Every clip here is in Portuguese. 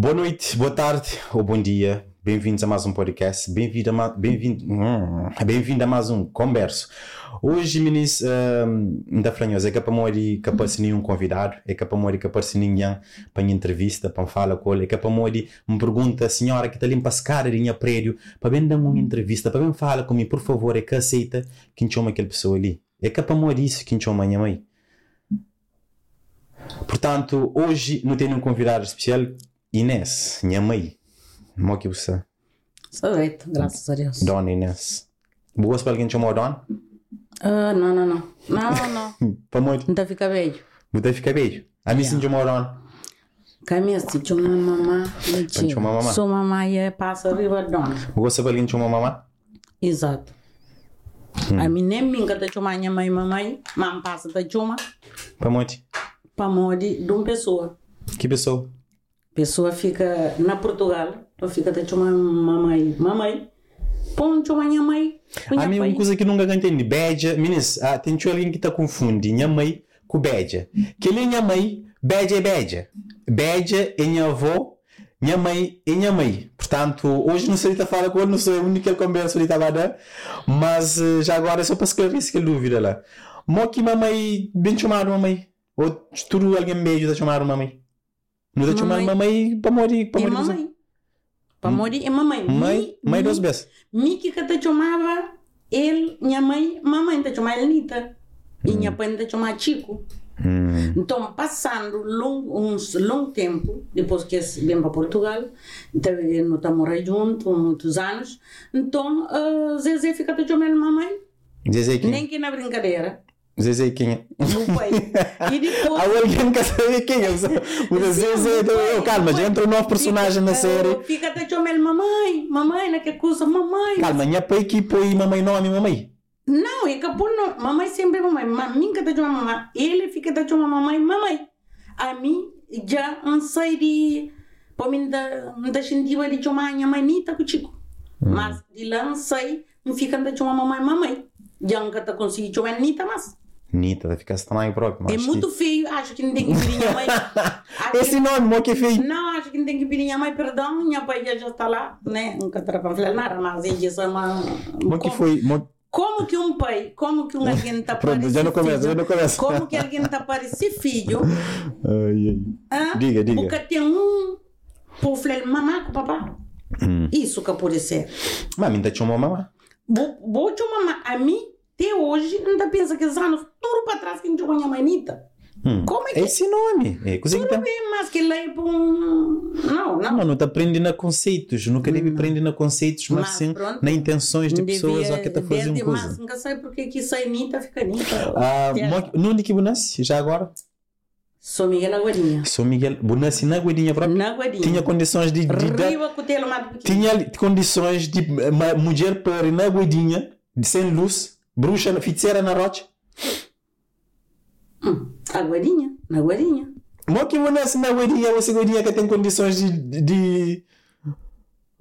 Boa noite, boa tarde ou bom dia. Bem-vindos a mais um podcast. Bem-vindo a, ma bem-vindo, hum, bem-vindo a mais um converso. Hoje, meninos, um, da Franhosa, é que para mori que aparece nenhum convidado, é que para mori que aparece ninguém para uma entrevista, para falar com ele, é que para mori me pergunta, senhora, que está limpa as caras em prédio, para bem dar uma entrevista, para bem falar comigo, por favor, é que aceita que chama aquela pessoa ali. É que para mori isso que chama minha mãe. Portanto, hoje não tenho um convidado especial, Inês, minha mãe. Como é que você? Sou bem, graças a Deus. Dona Inês. Boa para alguém chamar Dona? Ah, não, não, não. Não, não. Para muito. Não fica bem. Você fica beijo. A mim sim chamar Dona. Caminha se chama mamá. Mentira. chama mamá. Sou mamãe e passa riba dona. Boa para alguém chamar mamá? Exato. A mim nem minha da chama minha mãe mamãe, mam passa da chama Para muito. para morrer de uma pessoa. Que pessoa? Pessoa fica na Portugal, tu fica da chama mamãe, mamãe. Chama minha mãe. A mim uma coisa que nunca entendi. Bédia, meninas, ah, tem alguém que está confundindo minha mãe com bédia. Que ele é minha mãe, bédia é bédia. Bédia é minha avó, minha mãe é minha mãe. Portanto, hoje não sei se fala com ele, não sou a única conversa ali estava mas eh, já agora é só para esclarecer aquela dúvida lá. Que mamãe, bem chamado mamãe. Ou tudo alguém beijo da chamar mamãe. Não da chamar Mamãe. mamãe para morrer, para E mamãe. Mãe, mãe mi- duas vezes. Mi que te chamava ele, minha mãe, mamãe te chamava Elnita. E minha pai te chamava Chico. Hum. Então, passando long, uns longo tempo, depois que vêm para Portugal, então, não está morar junto, muitos anos, então, uh, Zezé fica te chamando mamãe, Zezé quem? nem que na brincadeira, Zezé quem é? no pai. E depois... Há alguém que sabe quem é. O Zezé, então, eu, calma, já entra um novo personagem na série. Fica te chamando mamãe, mamãe, não que coisa, mamãe. Calma, minha pai que põe mamãe nome, mamãe. Não, é que por não. Mamãe sempre é mamãe. Ma- Mim que tá mamãe. Ele fica de uma mamãe, mamãe. A mim já não sei de. Para mim, não sentiva de uma minha mãe, nem tá contigo. Mas de lá não sei, não fica de uma mamãe, mamãe. Já nunca tá conseguindo de uma nita, mas. Nita, vai ficar estranho próprio. É muito feio, acho que não tem que pedir minha mãe. Esse nome, mo que é feio. não, acho que não tem que pedir minha mãe perdão, minha pai já está lá, né? Nunca para falar nada, mas ele já é uma. Mo que foi. Mo... Como que um pai, como que um alguém está Pronto, já não começa, já não começa. Como que alguém está esse filho? Ai, ai. ah, Diga, diga. Porque tem um por falar mamá com papá. Hum. Isso que pode ser. Mas me te chamou mamá. Vou vou te mamá. A mim, até hoje, ainda pensa que anos, tudo para trás que a gente minha manita. Hum. Como é que- Esse nome. É coisa que tá. É mais que lei para um. Não, Não, não. mano, tá aprendendo a conceitos. Nunca deve aprender a conceitos, mas, Mas sim pronto. na intenções de pessoas a que tá fazendo coisa. Mas nunca sei porque que sai nita, fica nita. Ah, no onde que nasce? Já agora? Sou Miguel Aguadinha. Sou Miguel. Nasce na Guedinha própria? Na Aguadinha. Tinha condições de, de pequeno. tinha condições de uma mulher para na guedinha, de sem luz, bruxa, feiticeira na rocha. Hum, Aguadinha, na Aguadinha. Mo que nasce na guedinha, você guedinha que tem condições de, de,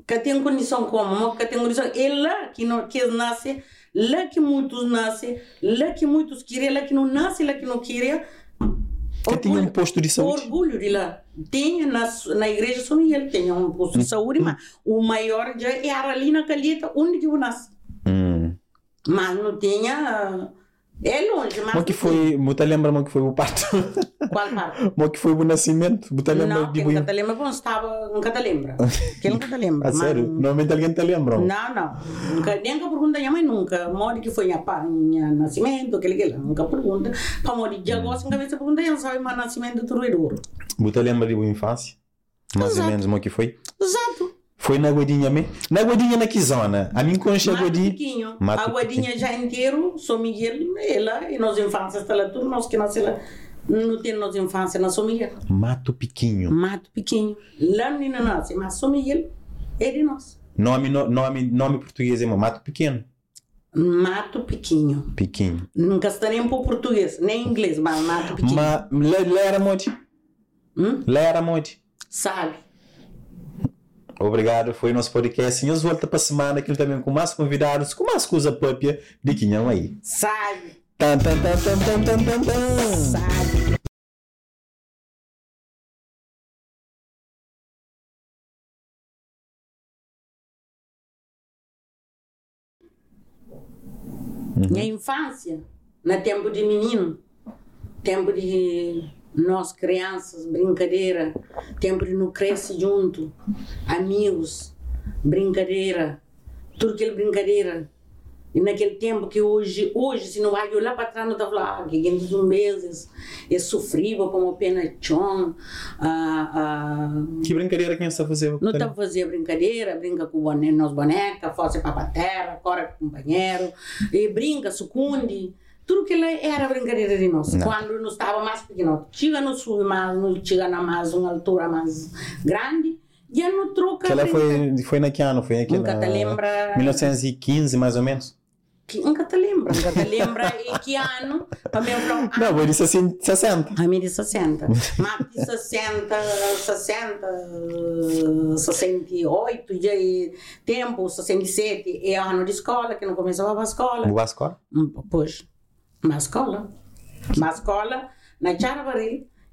Que tem condição como? Mo Que tem condição. É lá que, não, que nasce, lá que muitos nascem, lá que muitos querem, lá que não nasce, lá que não querem. que tinha um posto de saúde. Orgulho de lá. Tem na, na igreja São Miguel, tem um posto de saúde, mas o maior já é ali na calheta, onde eu nasci. Mas não tinha. É longe, mas. Mo que foi, você lembra mo que foi o parto? Qual parte? mo que foi o nascimento? Você lembra Não, de que nunca te lembra quando estava. Nunca te lembra. Que nunca te lembra. A sério? mas- Normalmente alguém te lembra. Não, não. Nunca, nem que pergunta a minha mãe nunca. Mori que foi minha, pa- minha nascimento, aquele que lá. Nunca pergunta. Para mori de agora, sem cabeça pergunta, ela sabe meu nascimento do Truedouro. Você lembra de sua infância? Mais ou Exato. menos mo que foi? Exato. Foi na guedinha mesmo? Na guedinha na que zona? A mim concha Mato guedinha. Pequinho. Mato a Guadinha já inteiro, São Miguel, ela, e nós infâncias, está lá tudo, nós que nascemos lá. Não tem infância na São Miguel. Mato Piquinho. Mato Pequinho. Lá não nasce, mas São Miguel é de nós. Nome, no- nome, nome português é Mato Pequeno. Mato Pequinho. Piquinho. Nunca está nem por português, nem inglês, mas Mato Pequinho. Mas lá, lá era monte. Hum? Lá era monte. Sabe? Obrigado, foi o nosso podcast. E nos volta para a semana aqui também com mais convidados, com mais coisa própria de quinhão aí. Sabe? Tan, tan, tan, tan, tan, tan, tan, Minha infância, na tempo de menino, tempo de nós crianças, brincadeira, tempo de não crescer junto, amigos, brincadeira, tudo aquele brincadeira. E naquele tempo que hoje, hoje se não vai olhar para trás, não está falando, ah, que gente um meses, é sofrível como pena chão, ah, ah, Que brincadeira que você fazia? não está a fazer brincadeira, brinca com boné, nos bonecas, fosse para a terra, corre com o companheiro, e brinca, sucunde. Tudo que lá era brincadeira de nós. Não. Quando nós estava mais pequeno, chega no sul, mas não chega na mais uma altura mais grande, já não troca. Que ela foi, foi na que ano? Foi aqui Nunca na... te lembra. 1915, mais ou menos? Que, nunca te lembra, nunca te lembra em que ano, para mim, Não, foi de 60. A mim de 60. Mas de 60, 60, 68, já é tempo, 67 é ano de escola, que não começava a escola. Boa escola? Hum, Pois, na escola. Na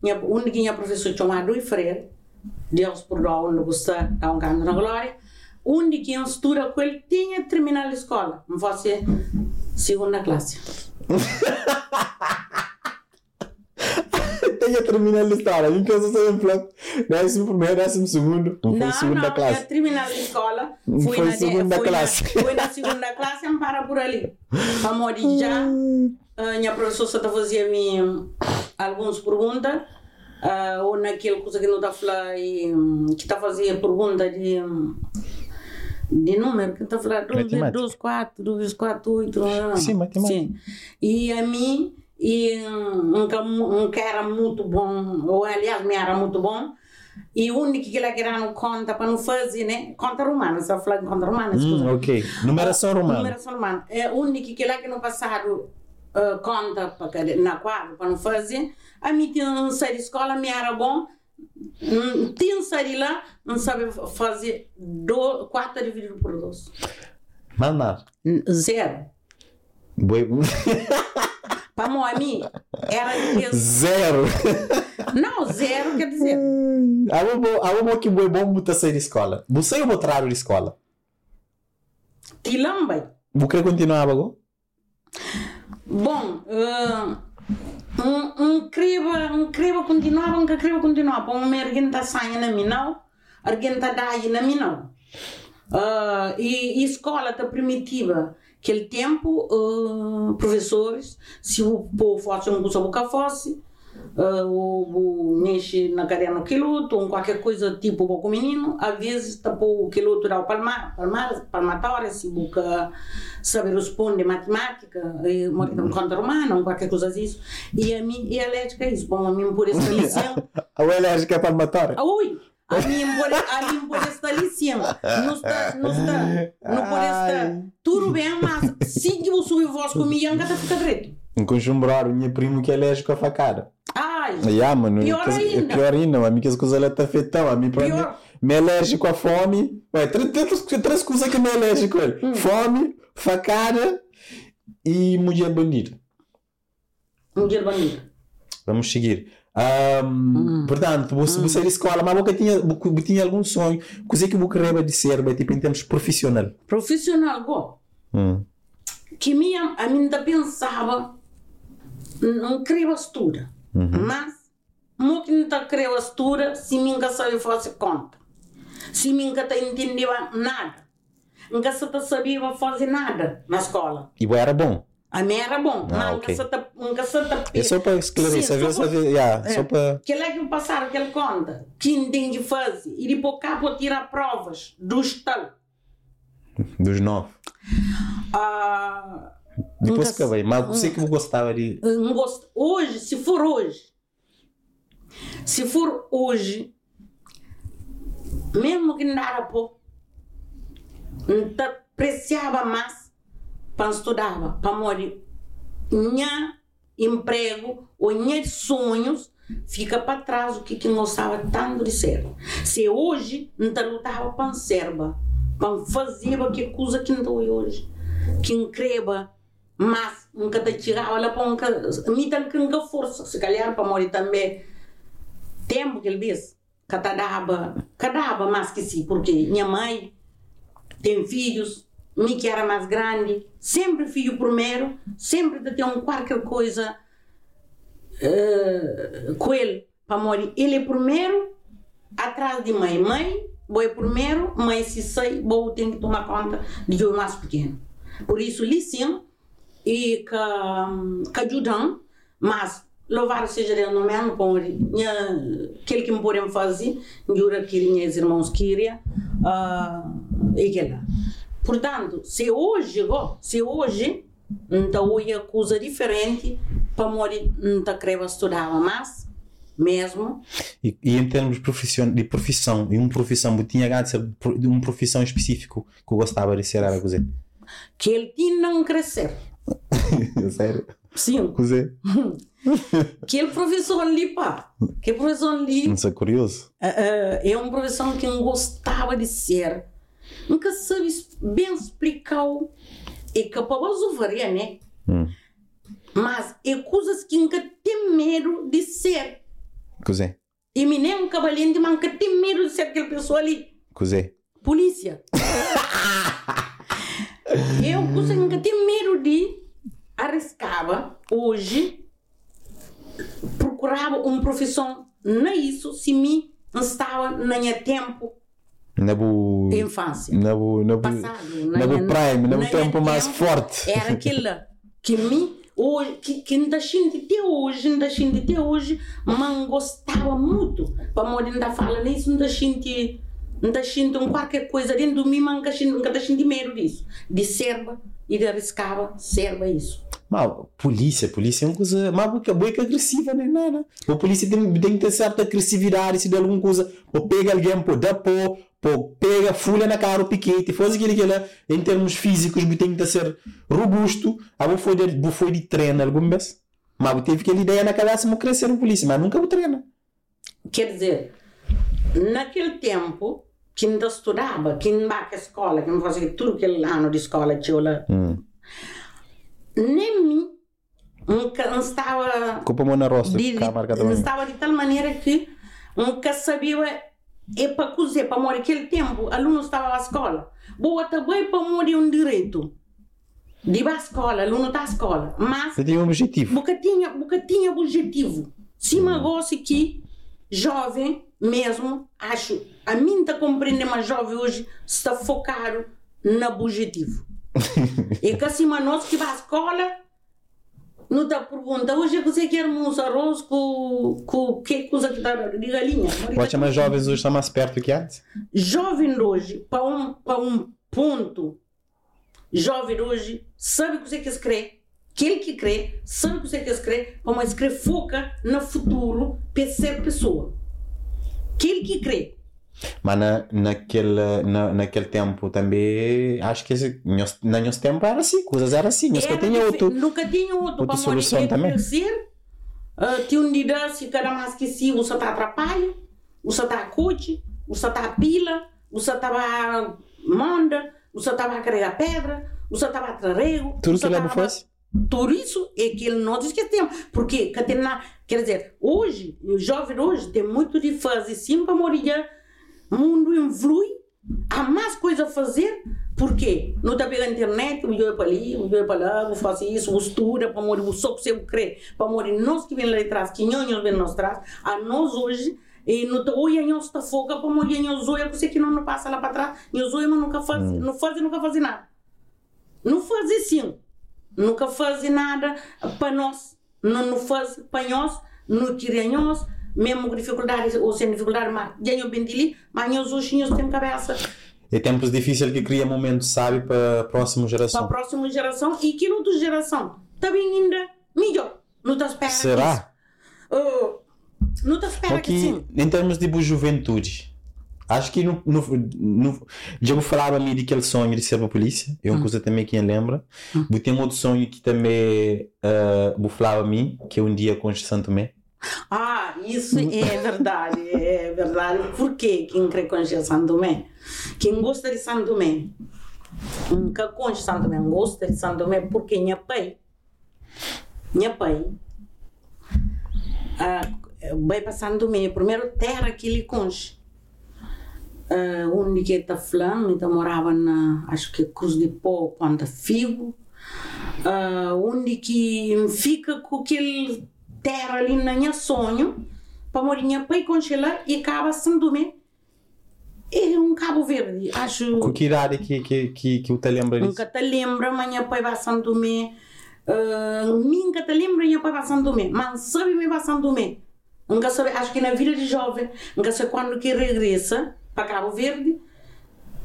minha única minha professor chamado Freire, Deus por lá, onde gosta, dá um canto na glória, onde que eu estuda com ele tinha terminado a escola, não fosse segunda classe. Tenho terminado a história. A pensa sempre décimo primeiro, décimo segundo. Não foi Não, segunda não, eu classe. terminei a escola, fui, Foi na, de- segunda fui, classe. Na, fui na segunda classe e para por ali. Para morir já, a minha professora só fazia-me algumas perguntas, ah, ou naquele coisa que não está a falar, e, hum, que está a fazer pergunta de, hum, de número, que está a falar 12, Matemática. 12, 4, 12, 4, 8. não. Sim, matemática. Sim. E a mim, e um, um, que- um que era muito bom, ou aliás, me era muito bom, e o único que ele era não conta para não fazer, né? Conta romana, só falar de conta romana, Hum, ok. Numeração romana. Numeração romana. É o único que ele que no passado uh, conta para na quadra para não fazer. A mim tinha um sair de escola, me era bom. Hum, Tinha um sair lá, não sabe fazer 4 dividido por 2. Mandar. Zero. Boi... Para mim, era. Zero. Não, zero quer dizer. A uma que boi bom botar sair de escola. Você ou botar de escola? Tilamba. Vou querer continuar agora? Bom, uh, um, um um creba continuava, um creba continuava. Um merguin da saia na minão, alguém da daí na minão. Uh, e, e escola tá primitiva. Aquele tempo, uh, professores, se o povo fosse um boca fosse, uh, o, o mexe na cadeia no quiloto, ou qualquer coisa tipo com o menino, às vezes tapou o quiloto o palmar, palmar, palmatória, se boca saber responder matemática, e, um conta romana, ou qualquer coisa disso. E a mim é alérgica a isso. Bom, a mim por esta lição. A alérgica palmatória? Ui! A mim por, a mim por esta lição. Não está, não está, não por esta. Ai. Tudo bem, mas se eu subir voz comigo, ainda fica direito. Um conjumbrar, o meu primo que é alérgico a facada. Ai! Yeah, mano. Pior é ainda. pior ainda. A mim que as coisas lá tá feitão. A mim. Pior. Me é alérgico a fome. Ué, três, coisas que me é alérgico. Ele. Hum. Fome, facada e mulher bandida. Dia bonito. Vamos seguir. Ahm, Portanto, você, você de escola, mas você tinha, você tinha algum sonho? Coisa que você queria mas, tipo, em termos profissional. Profissional, go. Hum. Que minha, a mim ainda pensava, não queria estuda. Mas, muito não queria estuda, se nunca sabia fazer conta. Se nunca entendia nada. Nunca se sabia fazer nada na escola. E você era bom. A minha era bom, Ah, nunca se nunca se É só para esclarecer, Sim, só saber, yeah, É. só para... Que é que passaram aquela conta, que tem de fazer, e depois cá para tirar provas do estado. Dos nove. Ah, Depois Nunca acabei, mas você que gostava de... Hoje, se for hoje, se for hoje, mesmo que não era pouco, não apreciava mais para estudar, para morrer. Minha emprego ou minhas sonhos fica para trás o que que gostava tanto de ser. Se hoje não te lutava para ser, para fazer que coisa que não hoje, que increba, mas nunca te tirava lá para nunca, me dá nunca força, se calhar para morrer também. Tempo que ele dava, que dava mais que sim, porque minha mãe tem filhos, me que era mais grande, sempre fui o primeiro, sempre de ter um qualquer coisa uh, com ele para morrer. Ele é primeiro, atrás de mãe. Mãe, vou é primeiro, mãe se sai, vou tem que tomar conta de eu mais pequeno. Por isso, lição e que, que ajudam, mas louvado seja Deus no mesmo por aquele que me podem fazer, jura que minhas irmãos queriam, uh, e que lá. Portanto, se hoje, se hoje, então é coisa diferente, para morrer, não querer estudar mais, mesmo. E, e, em termos de profissão, de profissão, e uma profissão, eu tinha ganho de uma profissão específica que eu gostava de ser, era cozer. Que ele tinha não crescer. Sério? Sim. Cozer. que ele professor ali, pá. Que professor ali. Não sei, curioso. Uh, uh, é uma profissão que eu gostava de ser nunca sabe bem explicar o é capaz de varia, né? Hum. Mas é coisas que nunca tem medo de ser. Cosé. E me nem um cavalinho mas nunca tem medo de ser aquela pessoa ali. Cosé. Polícia. eu coisa nunca tem medo de arriscava hoje procurava uma profissão não é isso se me estava na minha tempo na bu... infância. Na bu, na bu, Passado, na bu prime, na bu tempo mais forte. Era aquilo que me hoje, que, que ainda sinto até hoje, ainda sinto até hoje, mas gostava muito. Para morrer ainda fala nisso, ainda sinto, ainda sinto qualquer coisa dentro de mim, mas nunca sinto medo disso. De serva e arriscava, serva isso. Mas polícia, polícia é uma coisa. Mas boa que agressiva, nem nada. A polícia tem, tem que ter certa agressividade se de alguma coisa. Ou pega alguém, pô, dá pô, pô, pega, folha na cara o piquete, faz aquilo que ela, em termos físicos, tem que ser robusto. A boa foi de, foi de treino alguma vez. Mas teve aquela ideia na cabeça de crescer no polícia, mas nunca o treina. Quer dizer, naquele tempo, que ainda estudava, que ainda ia escola, que não fazia tudo aquele ano de escola, tinha lá. Hum nem mim nunca estava com a mão na roça de, de, estava de tal maneira que nunca sabia é para cozer para morrer aquele tempo aluno estava na escola boa também para morrer um direito de ir à escola aluno está à escola mas Você tinha um objetivo. Porque tinha porque tinha objetivo. Se hum. gosto que jovem mesmo acho a mim está compreendendo mas jovem hoje está focado no objetivo e que assim, nós que vai à escola, não te pergunta, hoje você quer um arroz com, com que coisa que dá de galinha? Pode mais jovens hoje estão mais perto que antes? Jovem hoje, para um, para um ponto, jovem hoje sabe o que você quer escrever. Aquele que crê, sabe o que você quer escrever, mas escrever foca no futuro para ser pessoa. Aquele que crê, mas na, naquele, na, naquele tempo também, acho que esse, na nosso tempo era assim, coisas eram assim, nunca tinha outro. Nunca tinha outro outra solução também. Crescer, uh, tinha um dia se cada mais que se você está atrapalha, você está cuti, você está pila, você estava manda, você estava a carregar pedra, você estava a trarego. Tudo que leva fosse? Tudo isso é que não esquecemos. Porque, quer dizer, hoje, o jovem hoje tem muito de fazer sim para morrer o mundo evolui, há mais coisa a fazer, porque não está pegando internet, o eu para ali, o eu para lá, vou fazer isso, vou estudar para morrer, vou só que você crê, para morrer nós que vem lá de trás, que nhonhos vem nós trás, a nós hoje, e não está olha nós está foca para morrer nós olha, você que não, não passa lá para trás, nós olha, mas nunca faz, hum. não faz, nunca faz nada. Não faz assim, nunca faz nada para nós, não, não faz para nós, não tira nós, mesmo com dificuldade ou sem dificuldade, mas ganho bem dele, mas os ursinhos têm cabeça. É tempos difíceis que cria momentos sábio para a próxima geração. Para a próxima geração e que outra geração também ainda melhor. Não te espera Será? Uh, não te espera Aqui, que sim. Em termos de juventude, acho que no, no, no, já falava a mim daquele sonho de ser uma polícia. É uma hum. coisa também que lembra. Hum. Eu tenho outro sonho que também uh, falava a mim, que é um dia com Santo Tomé. Ah, isso é verdade, é verdade. Por que quem crê com São Tomé? Quem gosta de São Tomé, nunca conhece São Tomé, gosta de São Tomé porque minha pai, minha pai, ah, vai para São Tomé, primeiro terra que ele conhece. Uh, onde que está falando, então morava na, acho que Cruz de Pó, Ponta Figo, uh, onde que fica com aquele terra ali na minha sonho, para morinha pai congelar e acaba São Tomé. É um Cabo Verde, acho. Com que idade que, que, que, que te lembra disso? Nunca te lembra, amanhã pai vai São Tomé. Uh, nunca te lembra, minha pai vai São Tomé. Mas sabe me vai São Tomé. Nunca sabe, acho que na vida de jovem, nunca sei quando que regressa para Cabo Verde.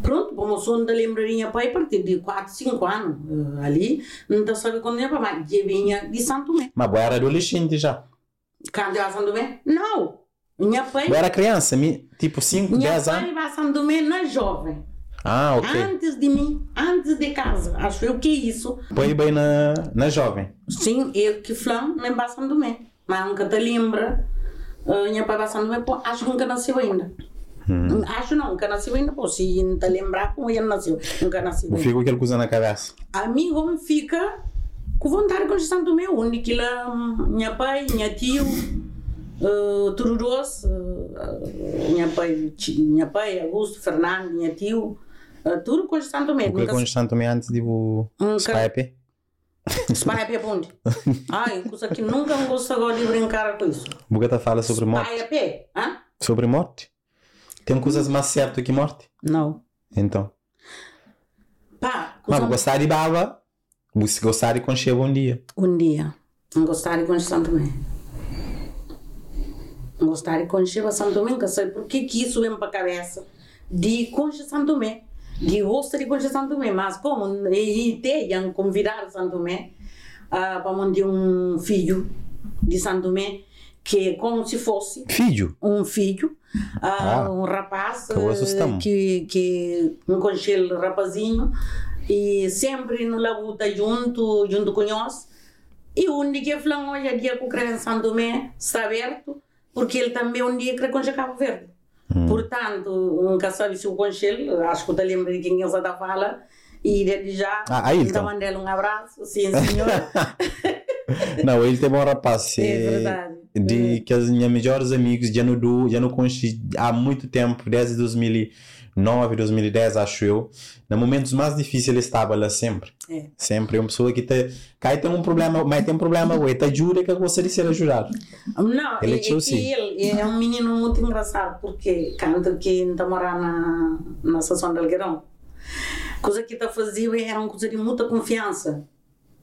Pronto, sou da lembraria pai a partir de 4, 5 anos uh, ali, não sabe quando ia para mais, eu vinha de Santo Tomé. Mas boa era adolescente já. Quando eu Santo Tomé? Não. Minha pai. Boa era criança, tipo 5, Minha 10 pai anos. vai a Santo Tomé na jovem. Ah, ok. Antes de mim, antes de casa. Acho eu que é isso. Põe bem na, na jovem. Sim, eu que flam, nem a Santo Tomé. Mas nunca te lembra. Uh, minha pai Santo Tomé, pô, acho que nunca nasceu ainda. Acho não, nunca nasceu ainda, pô, se não te lembrar como ele nasceu. Nunca nasceu ainda. fica aquele coisa na cabeça. amigo me fica com vontade de conversar do meu, onde que lá, minha pai, minha tio, uh, tudo doce, uh, minha pai, minha pai, Augusto, Fernando, minha tio, uh, tudo conversando do meu. Porque Nunca quando também antes de o Nunca- Skype. a pé ponte. Ai, coisa que nunca me gosto agora de brincar com isso. Bugata fala sobre morte. A pé, hã? Sobre morte? Tem coisas mais certas que morte? Não. Então. Pá, Mas gostar de baba, você gostar de conchego um dia. um dia não gostar de conhecer Santo Tomé. Não gostar de conhecer Santo Tomé, não sei por que que isso vem para a cabeça de conhecer Santo Tomé. De gosto de conhecer Santo Tomé, mas como e tenham convidado Santo Tomé ah, para mandar um filho de Santo Tomé que é como se fosse Filho. um filho, ah, Ah, um rapaz que eh, que, um conchelo rapazinho e sempre no labuta junto, junto com nós. E um dia que falou, hoje é dia que o São Tomé está aberto, porque ele também um dia quer conchegar Cabo Verde. Portanto, nunca sabe se o conchelo, acho que eu te lembro de quem ele está a falar, e desde já, Ah, a Ailton. então mandei um abraço, sim senhor, Não, ele tem bom rapaz. é verdade. De que as minhas melhores amigos já não do, já não conheci há muito tempo, desde 2009, 2010, acho eu. Nos momentos mais difíceis ele estava lá sempre. É. Sempre. É uma pessoa que te, cai tem um problema, mas tem um problema, ué, te ajuda que gostaria de ser ajudado. Não, Ele é, é é que sim. ele é um menino muito engraçado, porque quando que está morar na, na Estação de Algueirão, coisa que está fazendo era uma coisa de muita confiança.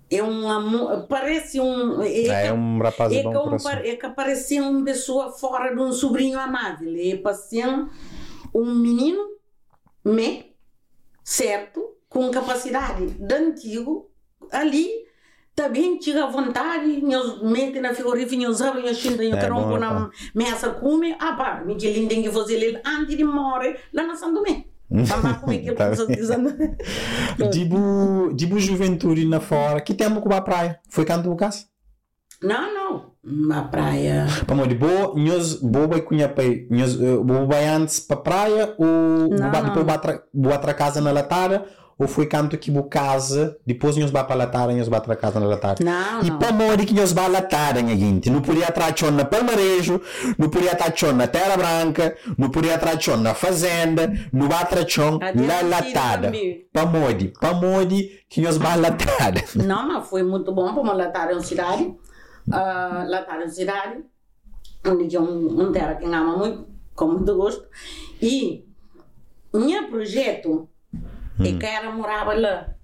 É um amor, parece um... É, É, um rapaz é, que, um, coração. par- é que parecia uma pessoa fora de um sobrinho amável. É parecia um menino, me, certo, com capacidade de antigo, ali, também tinha vontade, meus mete na frigorífica, meus abrem, meus chinta, eu É, quero pôr na mesa, come, ah pá, Miguelinho tem que fazer ele antes de morrer lá na São Vamos comer aquilo Tá. Dibo, dibo juventude na fora. Que tempo que vai à praia? Foi canto do caso? Não, não, na praia. Vamos de boa, nós boa vai cunha pai, nós boa vai antes para praia ou boa depois batra outra casa na latada ou foi canto que boa casa, depois nós vai para casa na latada. Não, E para morrer que latada, minha gente, não podia atrair na Palmarejo, não podia atrair na Terra Branca, não podia atrair na Fazenda, não Até na latada. Para morrer, para morrer que nós vai latada. Não, mas foi muito bom para uma latar em cidade. Uh, latar em cidade, onde tinha um, um terra que ama muito, com muito gosto. E meu projeto é que ela morava lá.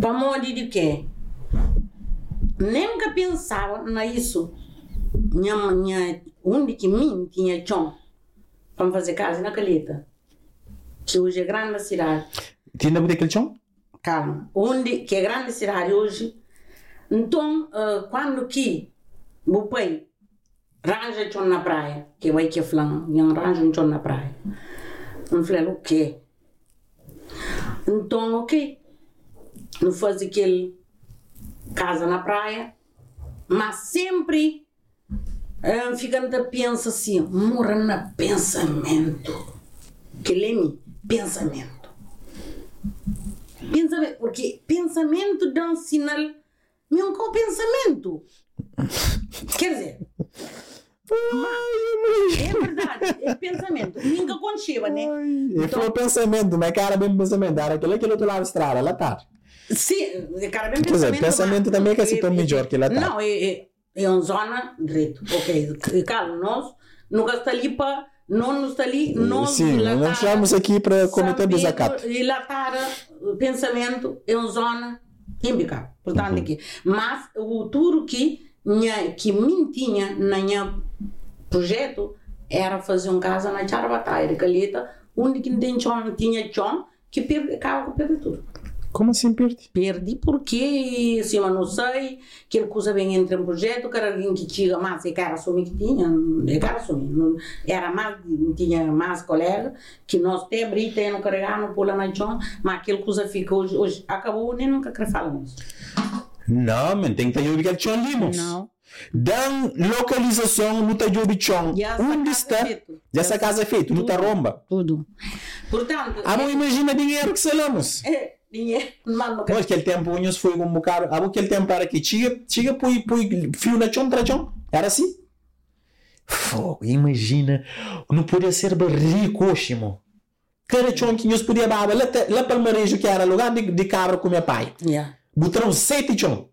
Para morrer de quê? Nunca pensava na isso. Minha, minha, onde que mim tinha chão para fazer casa na Caleta, que hoje é grande cidade Tinha muito aquele chão? calma, onde que é grande cidade hoje. Então, ah, quando que o pai arranja chão na praia, que vai que flan, e arranja um chão na praia. Eu falei, o quê? Então, ok. Não faz aquele casa na praia, mas sempre ah, ficando a pensa assim, mora na pensamento. Que leme, pensamento. Pensamento, porque pensamento dá um sinal, com o pensamento. Quer dizer, É verdade, é pensamento. Nunca aconteceu, né? E foi o pensamento, mas cara, bem pensamento. Era aquele que outro lado da estrada, lá tá. Sim, cara, Quer dizer, pensamento. mas- também é que se é- toma é- melhor que lá tá. Não, é, é, é uma zona direito. Ok, calma, nós nunca está ali para. Não está ali, não Sim, não estamos aqui para cometer desacato. E o pensamento, é uma zona impecável. Portanto, Uhum. aqui. Mas o tudo que, minha, que me tinha na minha projeto era fazer um casa na Charabatai, de Calheta, onde que não tem chão, tinha chão, que perde, acaba com tudo. Como assim perde? Perdi porque, assim, eu não sei, que ele coisa bem entre um projeto, que era alguém que tinha mais, e cara assumir que tinha, e cara assumir, não- era mais, tinha mais colega, que nós até abrir, até não carregar, não pular na chão, mas aquele coisa fica hoje, hoje acabou, nem nunca quero falar nisso. Não, men, tem que ter ubicado chão limos. Dan localização no Tajobi Chão. Essa Onde está? é feito. E essa casa é feita, no Taromba. Tudo. Portanto, Ah, bom, imagina dinheiro que selamos. é, dinheiro, mas não Mas aquele tempo, unhos foi um bocado. Ah, bom, aquele tempo era que chega, chega, põe, põe fio na chão, tra chão. Era assim? Fogo, imagina. Não podia ser rico, Oximo. Cada chão que nós podia dar, lá, lá para o marejo que era lugar de, de carro com meu pai. Yeah. Botaram sete chão.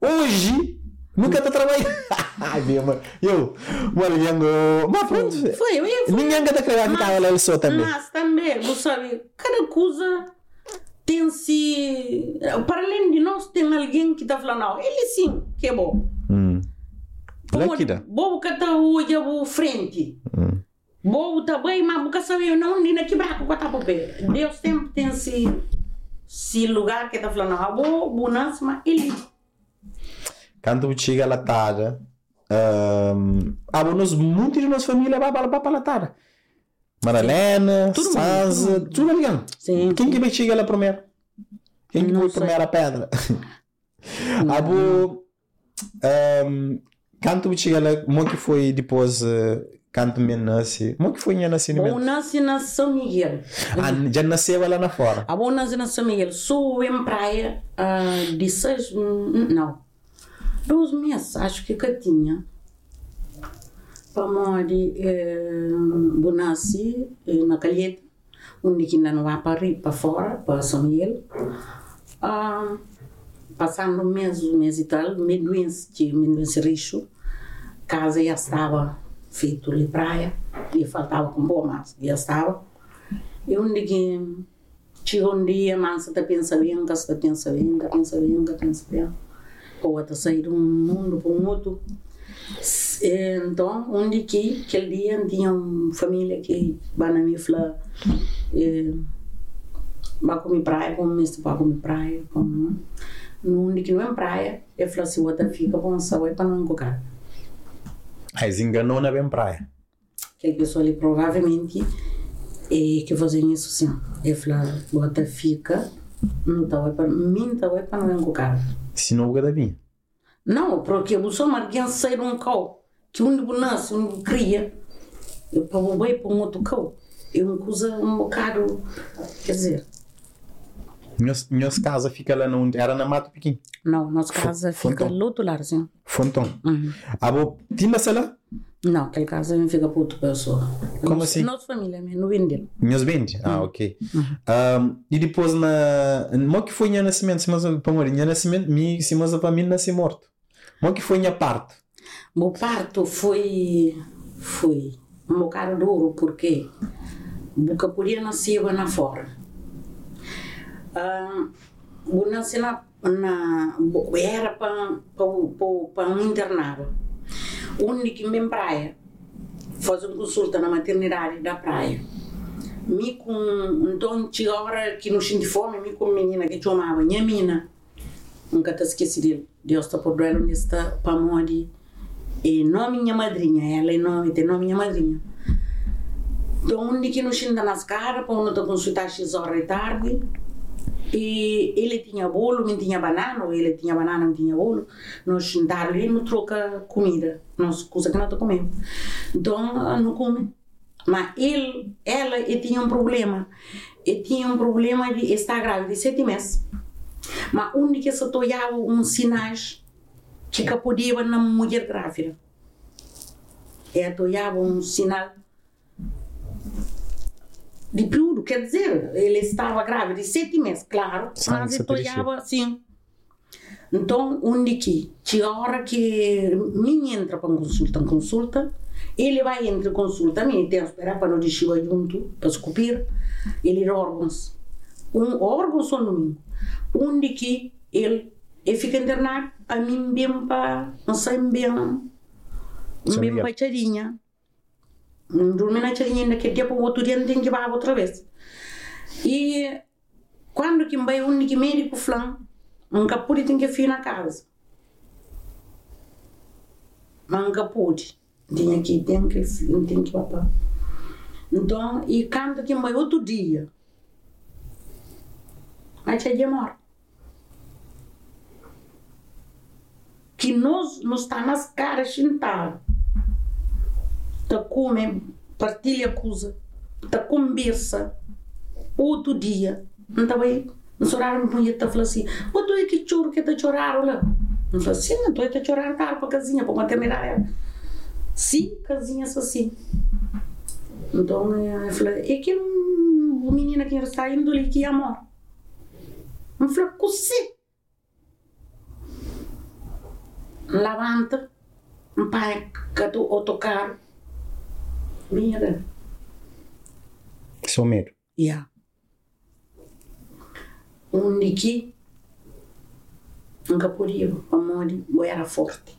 Hoje, nunca está trabalhando. Ai, meu mano. Eu, olhando. Mas pronto. Foi, eu ia Ninguém quer ficar ficava lá só também. Mas também, você sabe, cada coisa tem se. Para além de nós, tem alguém que está falando, não, ele sim, que é bom. Hum. Como Láquida. Bobo que está hoje à frente. Hum. Bobo está bem, mas nunca sabe não nem que braco que está pé. Deus sempre tem esse, esse lugar que está falando, ah, bobo, bonança, mas ele. Quando chega a latada, um, nós, muitos de nossa família vai para para a Sansa, todo mundo. tudo ligado. Sim. Quem que vai chegar lá primeiro? Quem que sei. primeiro a pedra? Abu, um, quando chega lá, como que foi depois, uh, quando me nasce, como que foi minha nascimento? nasce na São Miguel. Ah, já nasceu lá na fora. Bom nasce na São Miguel. Sou em praia ah, de seis. hum, Não. Meses, acho que que tinha. Para morrer, eh, eu nasci eh, na Calheta, onde que não vai para para fora, para São Miguel. Ah, passando um mês, um mês e tal, me doença, me doença rixo. Casa já estava feito de praia, e faltava com boa massa, já estava. E onde que chega um dia, mas você pensa bem, você pensa bem, que pensa bem, que pensa. Ou até sair de um mundo para um outro. Então, onde que, aquele dia, tinha uma família que vai na minha eh, vai comer praia, como mestre vai comer praia, como onde que não é praia, eu falei assim, outra fica bom, sabe, para não encocar. Mas enganou na bem praia. Aquela pessoa ali provavelmente é que fazem isso sim. Eu falei, outra fica, não está para mim, está para não encocar. Se não, da bem. Não, porque o som alguém sair um cão, que um nasce, um cria, eu para o bem para um outro cão. É uma coisa um bocado, quer dizer, minhas casa fica lá no, era na Mato Pequim. não, nossa casa fica Fontão. do outro lado, sim. Fontão. Uhum. Abo, tinha lá? Não, aquela casa fica para outra pessoa. Como Nossa- assim? Nossa família, mesmo, no Wendel. Minhas 20? Ah, ok. Um, e depois na. Mo que foi minha nascimento? Se para morrer, minha nascimento, mi, se mas para mim nasci morto. Mo que foi minha parte? O parto foi, foi um bocado duro, porque nunca podia nascer na fora. Ah, eu nasci na, na, era para para um internado. Onde que me praia, fazer uma consulta na maternidade da praia. Me com, então tinha hora que não senti fome, me com menina que chamava minha mina. Nunca te esqueci dele. Deus está por ela nesta morrer e não minha madrinha, ela é nome, tem nome minha madrinha. Então, onde que nos ainda nas caras, para onde eu consultar às horas da tarde, e ele tinha bolo, eu tinha banana, ele tinha banana, eu tinha bolo, nós sentamos ali e não troca comida, nós coisa que não está comendo. Então, não come. Mas ele, ela, ele tinha um problema, ele tinha um problema de estar grávida de sete meses. Mas que se toiava uns sinais que podia na mulher grávida. é atoiava um sinal de período, quer dizer, ele estava grávida de sete meses, claro, Sangue mas se atoiava assim. Então, onde que tinha hora que mim entra para consulta, consulta, ele vai entre consulta, mim tem que esperar para não deixar junto, para esculpir, ele órgãos. Um órgão só no mim. Onde que ele, ele fica internado, a mim bem para, não sei bem, bem para charinha. Dormi na charinha naquele dia, para o outro dia não tem que ir outra vez. E quando que vai um que médico flan, nunca pude tem que ir na casa. Mas nunca pude. Tinha que, tem que, tem que papá. Então, e quando que vai outro dia, a tia morre. Que nós, nós está nas caras sentados. Tá come, partilha coisa, tá conversa. Outro dia, não estava aí. Não choraram muito, tá falando assim, o tu é que choro que tá chorando lá? Não falei assim, não, tu é que chorar tá para casinha, para maternidade. Sim, casinha assim. Então, eu falei, é que o menino que está indo ali que amor. Eu falei, você. Levanta, um pai, que o autocarro. Mira. Só medo. Yeah. Onde que nunca podia, a mãe eu era forte.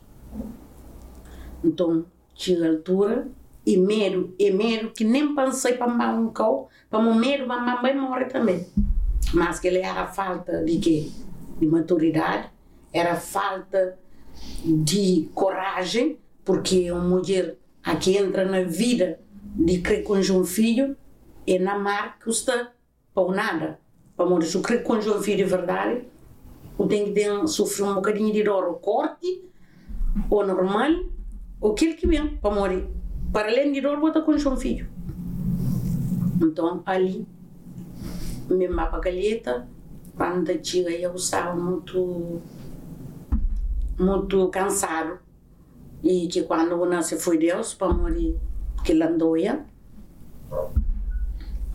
Então, chega a altura, e medo, e medo que nem pensei para mamar um cão, para o medo, para mamãe morre também. Mas que ele era falta de quê? De maturidade, era falta de coragem, porque uma mulher aqui entra na vida de crer com um filho e na mar custa para nada. Para morrer, se eu crer com um filho de verdade, eu tenho que sofrer um bocadinho de dor, o corte, ou normal, ou aquilo que vem para morrer. Para além de dor, bota com um filho. Então, ali, me mapa galheta, quando chega eu estava muito, muito cansado. E que quando eu nasci foi Deus para morrer, que landoia.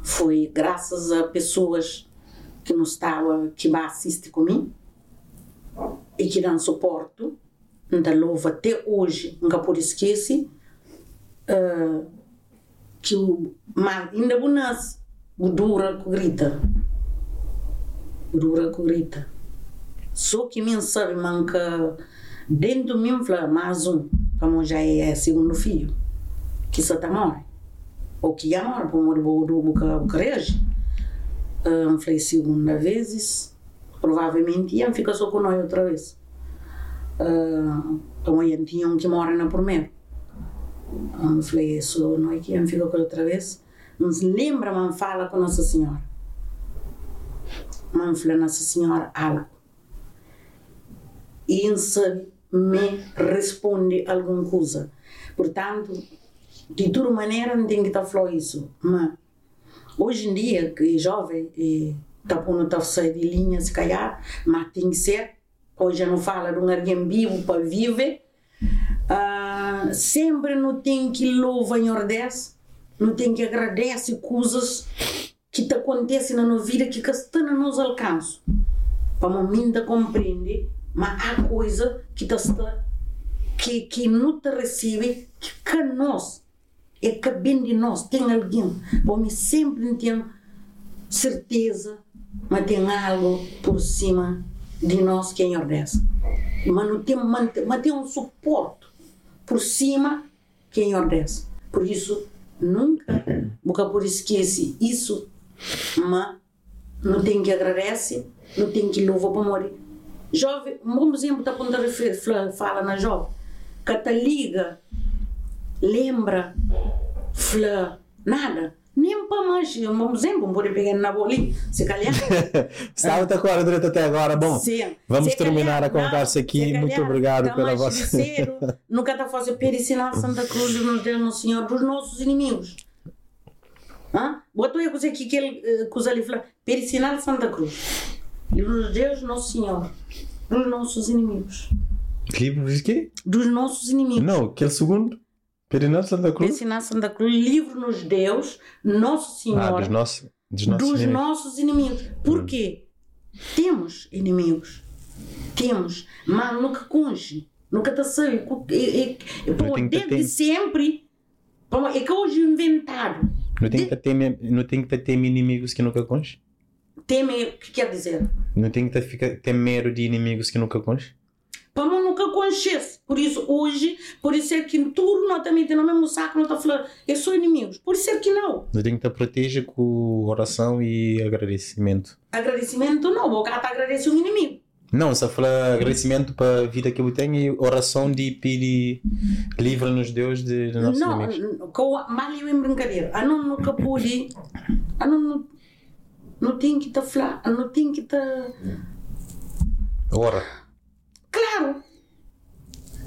Foi graças a pessoas que não estavam, que me assistem comigo e que dão suporte. Ainda louvo até hoje, nunca por esquecer, uh, que o mar ainda bonança, o dura que grita. O dura que grita. Só que mim sabe, manca dentro de mim, fala, mais um, como já é segundo filho, que só está morre. Ou que já morre, para o boca o creche. Uh, falei segunda vezes, provavelmente ia ficar só com nós outra vez. Uh, então eu tinha um que mora na primeira. Eu falei, isso não é que ia ficar com outra vez. Nos lembra, man fala com Nossa Senhora. Man fala, Nossa Senhora, ala. E me responde alguma coisa. Portanto, de toda maneira não tem que estar falando isso. Mas hoje em dia, que é jovem, está pondo tá sair de linha, se calhar, mas tem que ser. Hoje não fala de um alguém vivo para viver. Uh, sempre não tem que louvar em ordens, não tem que agradecer coisas que te acontecem na nossa vida que estão no nosso alcance. Para o momento compreender, mas há coisa que está que, que não te recebe, que que nós, é que bem de nós, tem alguém. Bom, sempre não tenho certeza, mas tem algo por cima de nós que é ordens. Mas, não tem, mas tem um suporte por cima que é ordens. Por isso, nunca, nunca por esquece isso, mas não tem que agradecer, não tem que louvar para morrer. Jovem, um bom exemplo está a fala na jovem, que te liga, lembra, fala, nada. Nem para mais, um bom exemplo, um pegar na bolinha, se calhar. Até agora, direto até agora. Bom, Sim. vamos Se terminar calhar, a conversa não, aqui. Muito calhar, obrigado tá pela vossa. sincero, Nunca está a fazer pericinar Santa Cruz nos Deus no Senhor dos nossos inimigos. Hã? Botou coisa aqui que ele eh, coisa ali fala, pericinar Santa Cruz. Livro de Deus Nosso Senhor dos nossos inimigos. Livro de quê? Dos nossos inimigos. Não, aquele segundo. Perenar Santa Cruz? Ensinar Santa Cruz, livre-nos Deus, Nosso Senhor, Ah, dos nossos, dos nossos dos inimigos. nossos inimigos. Por quê? Temos inimigos. Temos, mas nunca conge. Nunca está ter desde sempre. É que hoje inventaram. Não tem que ter, não tem que ter inimigos que nunca conche? Teme, o que quer dizer? Não tem que ter, ter medo de inimigos que nunca conche? Para nunca conhece. Por isso, hoje, por isso é que em tudo nós também temos o mesmo saco, não está falando, eu sou inimigos. Por isso é que não. Não tem que te proteger com oração e agradecimento. Agradecimento não, o cara está agradecendo o inimigo. Não, só fala agradecimento para a vida que eu tenho e oração de pedir livra-nos Deus de, de nossos não, inimigos. com mal eu em brincadeira. A não nunca pude. A não, não, tem que estar a não tem que estar. Ora. Claro!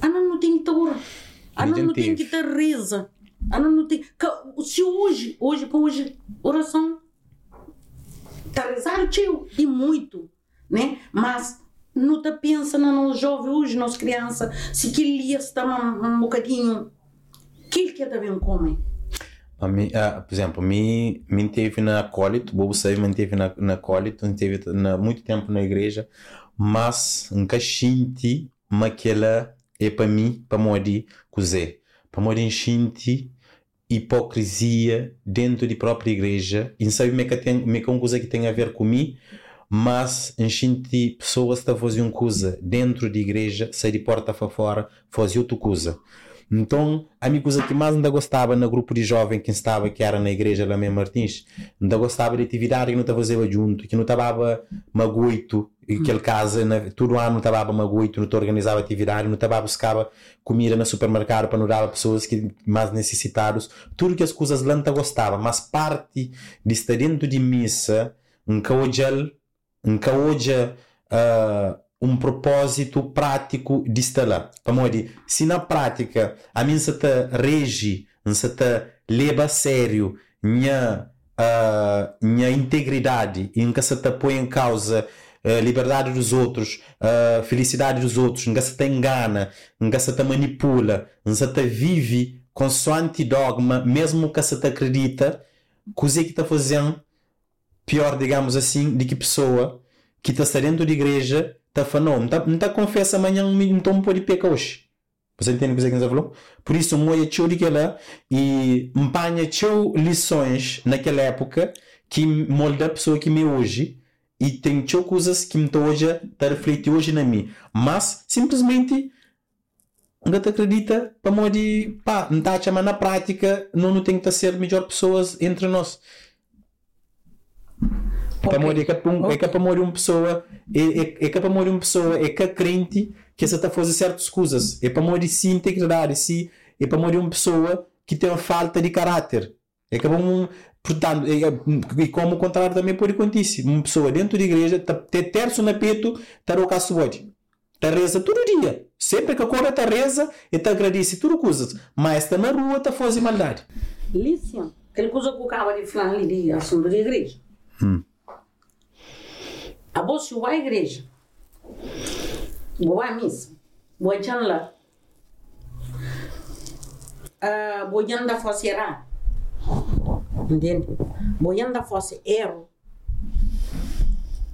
A não, tem que estar ora. A não, não tem que estar reza. A não, tem. Se hoje, hoje para hoje, oração. Está rezando, tio, e muito, né? Mas não está pensando no jovem hoje, nas crianças, se que ele está um, um bocadinho. que ele quer também come? A mim, ah, por exemplo, me me teve na acólito, Bobo Save me teve na, na acólito, me teve na, muito tempo na igreja, mas nunca senti aquela é para mim, para morrer, cozer. Para morrer, senti hipocrisia dentro da própria igreja, e não sabe como é que tem, como é que é coisa que tem a ver comigo, mas enchente pessoas que uma coisa dentro da igreja, sair de porta para fora, fazer outra coisa. Então, a minha coisa que mais ainda gostava no grupo de jovem que estava, que era na igreja lá mesmo Martins, ainda gostava de atividade que não estava fazendo junto, que não estava magoito, e aquele casa, na, todo ano não estava magoito, não organizava atividade, não estava buscava comida no supermercado para não dar a pessoas que mais necessitados, tudo que as coisas lá não gostava, mas parte de estar dentro de missa, nunca hoje, nunca hoje, uh, um propósito prático de. Para morrer, se na prática a mim se te rege, se te leva a sério minha, uh, minha integridade, em que se te põe em causa a liberdade dos outros, a felicidade dos outros, em que se te engana, em que se te manipula, em que se te vive consoante dogma, mesmo que se te acredita, coisa que está fazendo pior, digamos assim, de que pessoa que está dentro da igreja falando, não não tá confessa amanhã um então não pode pecar hoje. Você entende o que você falou? Por isso, moia tio de lá e empanha tio lições naquela época que molda a pessoa que me hoje e tem tio coisas que me hoje tá reflete hoje na mim. Mas, simplesmente, não te acredita para morrer, pá, não tá chamando na prática, não, não tem que ser melhor pessoas entre nós. Para morrer, é que é para é que é para morrer uma pessoa, é, é, é que é para morrer uma pessoa, é que é crente que essa está a fazer certas coisas, é para morrer sim integridade, sim, é para morrer uma pessoa que tem uma falta de caráter. É que é um, portanto, é, é, e como o contrário também pode acontecer, uma pessoa dentro da igreja, tá, ter terço na peito, está a rocar suor, está reza todo dia, sempre que acorda está reza e está agradece tudo coisas, mas está na rua, está a fazer maldade. Lícia, aquele coisa que o cara de falar ali de assunto da igreja. Hum. A vai à igreja. Vou à missa. Vou a lá. Uh, vou da fosse errar. Entende? Vou da fosse erro.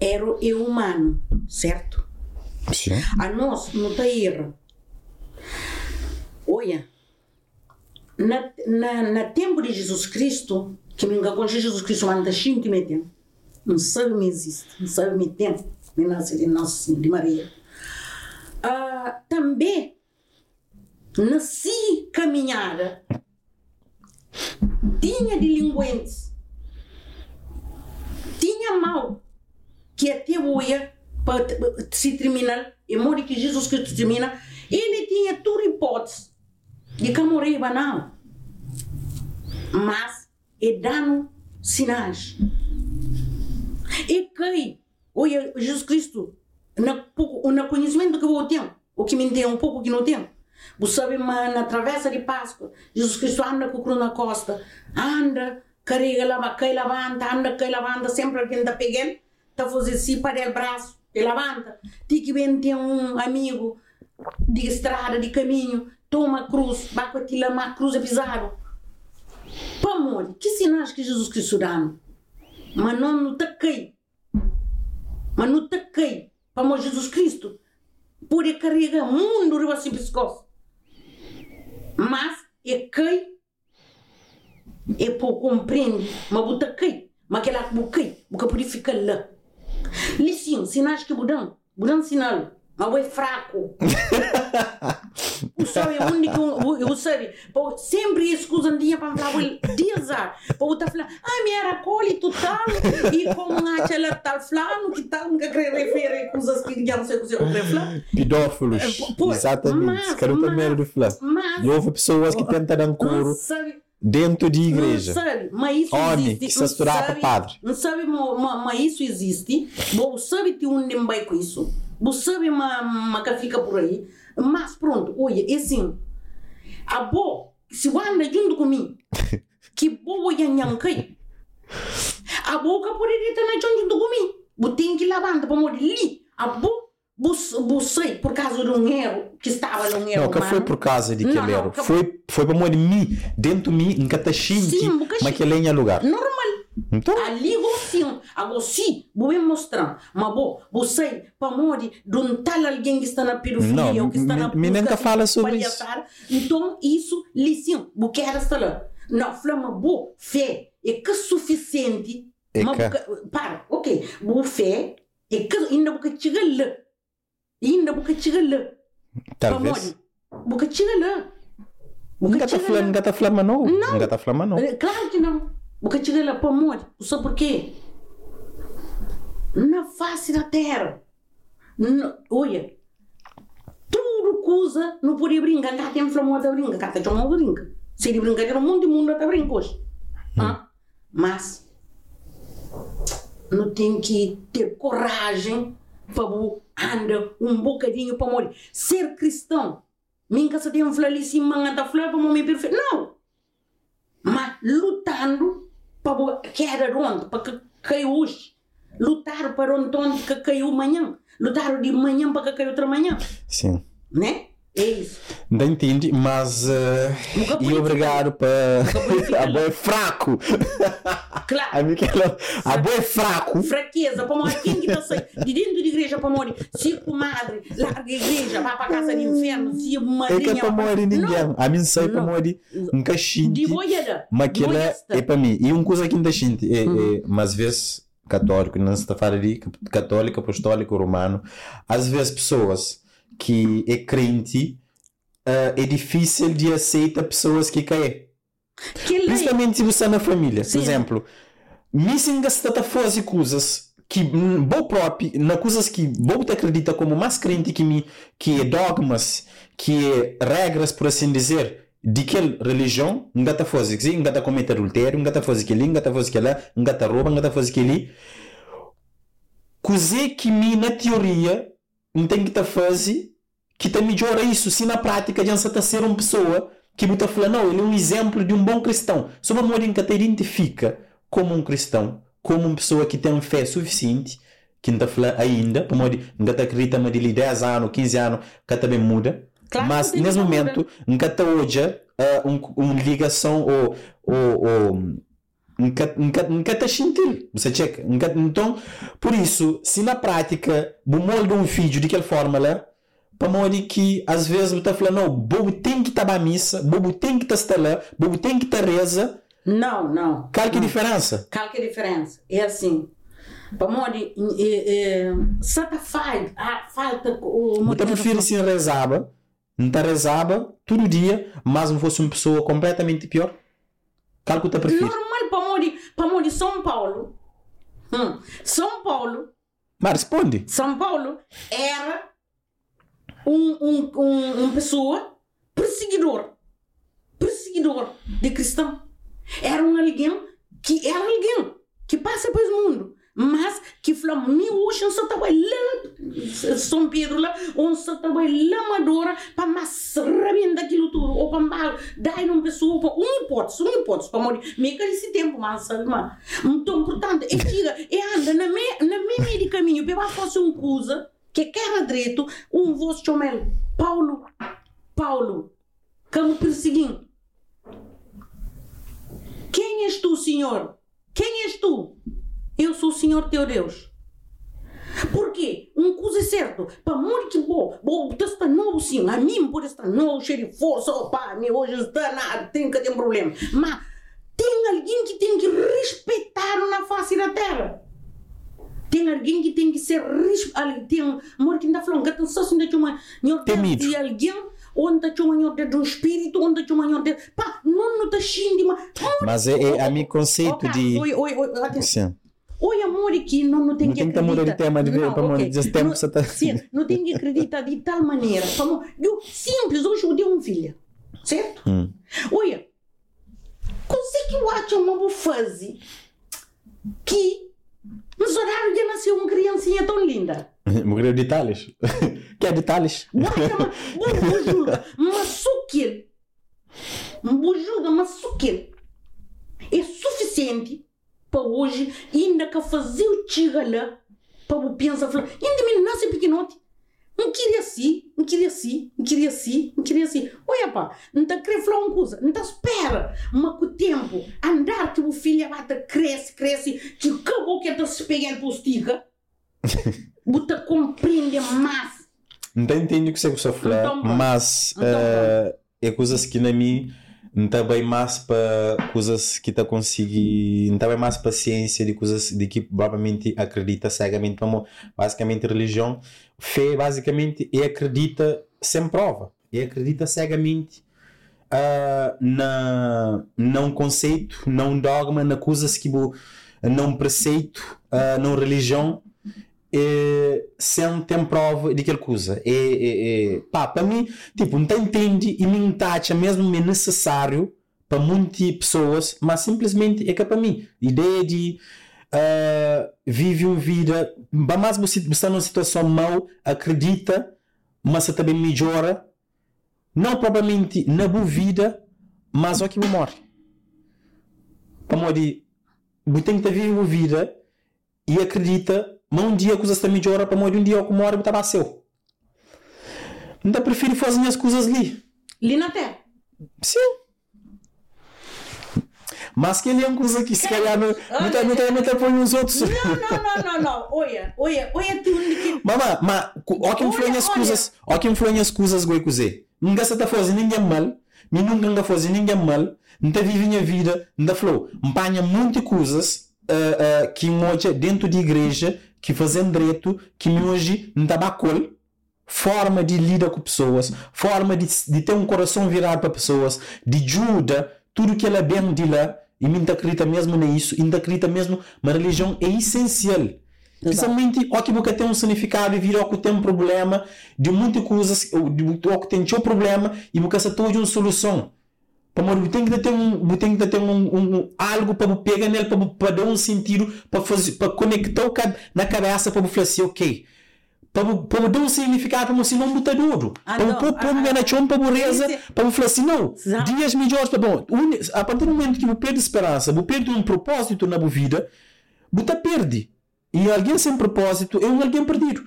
Erro é humano, certo? Sim. A nós não está erro. Olha, na, na, na tempo de Jesus Cristo, que nunca conhece Jesus Cristo, me tem. Não sabe me existe, não sabe me tem. Me nasce de Nossa Senhora de Maria. Uh, também nasci caminhada tinha delinquentes tinha mal que até hoje para se terminar e morre que Jesus Cristo termina ele tinha tudo hipótese de que morrer banal mas é dano sinais e cai olha Jesus Cristo na, na conhecimento que eu tenho o que me tem um pouco que não tenho você sabe, na travessa de Páscoa, Jesus Cristo anda com o cru na costa, anda, carrega lá, cai levanta, anda, cai levanta, sempre alguém está pegando, está fazendo assim para o braço, e levanta. Tem que ver, tem um amigo de estrada, de caminho, toma a cruz, vai com aquilo a cruz é pisado. Para amor, que sinais que Jesus Cristo dá? Mas não no taquei. Mas no taquei. Para Jesus Cristo. Pode carregar mundo riba assim pescoço. Mas é quem é por compreende, mas o taquei. Mas aquela que buquei, buca purifica lá. Licinho, sinais que budão, budão sinal. Mas é fraco. o sabe é único, o sabe, pô, sempre escusam dia para falar diazar. Pô, tá falando, ah, minha era coli total e como aquela tal flano que tal nunca quer referir coisas que já não sei o que eu falar. Pedófilos. Pô, Exatamente. mas- Quero mas- também de falar. Mas, E houve pessoas que tentam dar não sabe, dentro de não igreja. sabe, mas isso Oni, existe. que se não sabe- padre. Não sabe, ma- ma- mas isso existe. Bom, sabe que um nem vai com isso. Você sabe, mas que fica por aí. Mas pronto, olha, é assim. A bo, se anda junto comigo, que boa yanyankai. A boca poderia estar na junto comigo. Você tem que lavar para morrer ali. A bo, você, por causa de um erro que estava no erro. Não, que foi por causa de que não, que- Foi, foi para morrer mim, dentro de mim, em Sim, boca mas que é lugar. Normal. Então, Ali agora sim, vou me mostrar, mas bom, você para morrer de um tal alguém que está na pedofilia Não, ou que está na me- me nunca fala sobre isso. Então isso, lição, o que era estar lá? Não, flama boa, fé, é que suficiente. É mas que- para, ok, boa fé, é que ainda boca chega lá, ainda boca chega lá, para talvez. morrer, boca chega lá. Nunca está falando, está falando, não. Não. Nunca está falando, não. Claro que não. Porque chega lá para amor. Sabe por quê? Na face da terra. Não- olha. Tudo coisa não pode brincar. Cá tem flama da brinca. Cá tem uma brinca. Se ele brincar, tem um monte de mundo a brincar hoje. Ah? Mas. Não tem que ter coragem para andar um bocadinho para morrer. Ser cristão. Minha casa tem um flalice, manga da flor para morrer perfeito. Não mas lutando para queda onde? Para que caiu hoje. Lutar para onde que caiu amanhã. Lutar de manhã para que caiu outra manhã. Sim. né? É isso Não entendi, mas. Nunca e obrigado para. A boa é fraco. A claro Miquela. A boa é fraco. fraqueza para morrer quem que está sair de dentro da igreja para morrer se comadre larga a igreja vai para a casa do inferno se É que madrinha é para morrer ninguém. A mim sai para Não. morrer um cachinte. de boiada Mas aquilo é, é para mim. E uma coisa que ainda sinto, é, é, mas vezes, católico, não se está a falar de católico, apostólico, romano, às vezes pessoas que é crente, ah, é difícil de aceitar pessoas que caem. que Principalmente se você é na família. Sim. Por exemplo, me se está fazer coisas que hum, bo próprio, na coisas que bo te acredita como mais crente que mim, que é dogmas, que é regras, por assim dizer, de que religião, não está a fazer assim, não está a cometer adultério, não está fazer aquilo, não está fazer aquilo, não está a roubar, não está fazer aquilo. Coisa que mim, na teoria, não tem que estar fazer, que está melhora isso, se na prática já está a ser uma pessoa que está falando, não, ele é um exemplo de um bom cristão. Só uma mulher que te identifica como um cristão, como uma pessoa que tem fé suficiente, que não está falando ainda, para mulher, não está acredita mais de 10 anos, 15 anos, que também muda. Claro Mas que nesse que momento, nunca está hoje uh, um, uma ligação ou, ou, ou nunca nunca está sentindo você checa nunca, então por isso se na prática o molde um vídeo de aquela forma lá para modo que às vezes você está falando não bobo tem que estar à missa bobo tem que estar lá bobo tem que estar reza não não qual que a não. diferença Qual que a diferença? É assim. Para morrer, é, é, só faz, ah, falta o você prefere se rezava não está rezava todo dia mas não fosse uma pessoa completamente pior qual que você prefere Normal para morrer São Paulo. Hum. São Paulo, mas responde São Paulo era um, um, um, um pessoa perseguidor, perseguidor de cristão. Era um alguém que era alguém que passa para o mundo. Mas que falou, me hoje só estava lá, São Pedro lá, onde só estava lá madura para mais rebentar aquilo tudo, ou para mal, dar uma pessoa, para um hipótese, um hipótese, para morrer. Me quer esse tempo, mas sabe, mas. Então, portanto, é diga, é anda na me, na me meio caminho, para fazer uma coisa que quer direito, um vosso chomel, Paulo, Paulo, como perseguindo. Quem és tu, Senhor? Quem és tu? Eu sou o Senhor teu Deus. Porquê? Um coisa é certo. Para muito bom, bom, está novo sim. A mim por estar novo, cheio de força, opa, me hoje está nada, tem que ter um problema. Mas tem alguém que tem que respeitar na face da terra. Tem alguém que tem que ser respeitado. Tem que ainda falou, tem só de uma Temido. de alguém onde tem uma de um espírito, onde tem uma de pá, não não está xinde, mas Mas é, é a mim conceito de. Oi, oi, oi, atenção. Oi, amor, que não, não tem Não que tem que mudar de acreditar. tema de ver Não, para ok. dizer tempo Não- você tá- Sim, não tem que acreditar de tal maneira. Como, eu, simples, hoje eu dei um filho, certo? Hum. Olha, consegue eu acho uma boa fase que nos horários já nasceu uma criancinha tão linda. Mulher de Tales. que é de Tales? Olha, uma bujuda, uma suquil. Uma bujuda, uma suquil. É suficiente para hoje ainda que fazer o chigala para o pensar, falar, ainda me nasce pequenote. Não queria assim, não queria assim, não queria assim, não queria assim. Olha pá, não está a querer falar uma coisa, não está espera, mas com o tempo, andar que o filho vai cresce, cresce, que acabou que está se pegando por estica, você compreende mais. Não entendi o que você está falando, Então, pronto. mas Então, eh, é coisas que na mim não está bem mais para coisas que está conseguir, não está bem mais paciência de coisas de que provavelmente acredita cegamente como basicamente religião, fé basicamente é acredita sem prova, é acredita cegamente ah, na não conceito, não dogma, na coisas que não preceito, ah, não religião é, sem ter prova de aquela coisa. É, é, é, pá, para mim, tipo, não te entende e me tacha mesmo é necessário para muitas pessoas, mas simplesmente é que para mim, ideia de ah, vive uma vida, para mais você está numa situação mal, acredita, mas você também melhora, não propriamente na boa vida, mas que você morre. Para morrer, você tem que viver uma vida e acredita, mas um dia a coisa está melhor para morrer, um dia que morre, está seu. Então prefiro fazer as coisas ali. Ali na terra. Sim. Mas que ele é uma coisa que se calhar não põe os outros. Não, não, não, não, não. Olha, olha, olha tu que. Mas ó que influem as Olha, coisas, ó que influem as coisas goi cozer. Nunca se está fazendo ninguém mal, me nunca está fazendo ninguém mal, não está vivendo a vida, não está falou, empanha muitas coisas ah, ah, que hoje dentro de igreja, que fazem direito, que hoje não está bacol, forma de lidar com pessoas, forma de, de ter um coração virado para pessoas, de ajuda, tudo que ela é bem de lá, e me acredita mesmo nisso, me acredita mesmo, mas a religião é essencial. Principalmente, ó que você tem um significado e vira que tem um problema de muitas coisas, de ó que tem um problema e você tem uma solução. Para morrer, tem que ter um, tem que ter um, um- algo para pegar nele, para, para dar um sentido, para fazer, para conectar o na cabeça, para falar assim, ok. Para, para dar um significado, para você não botar duro. Ah, Para pôr Ah, um ganachão, para reza, para falar assim, não, dias melhores, para bom. A partir do momento que você perde esperança, você perde um propósito na sua vida, você perde. E alguém sem propósito é um alguém perdido.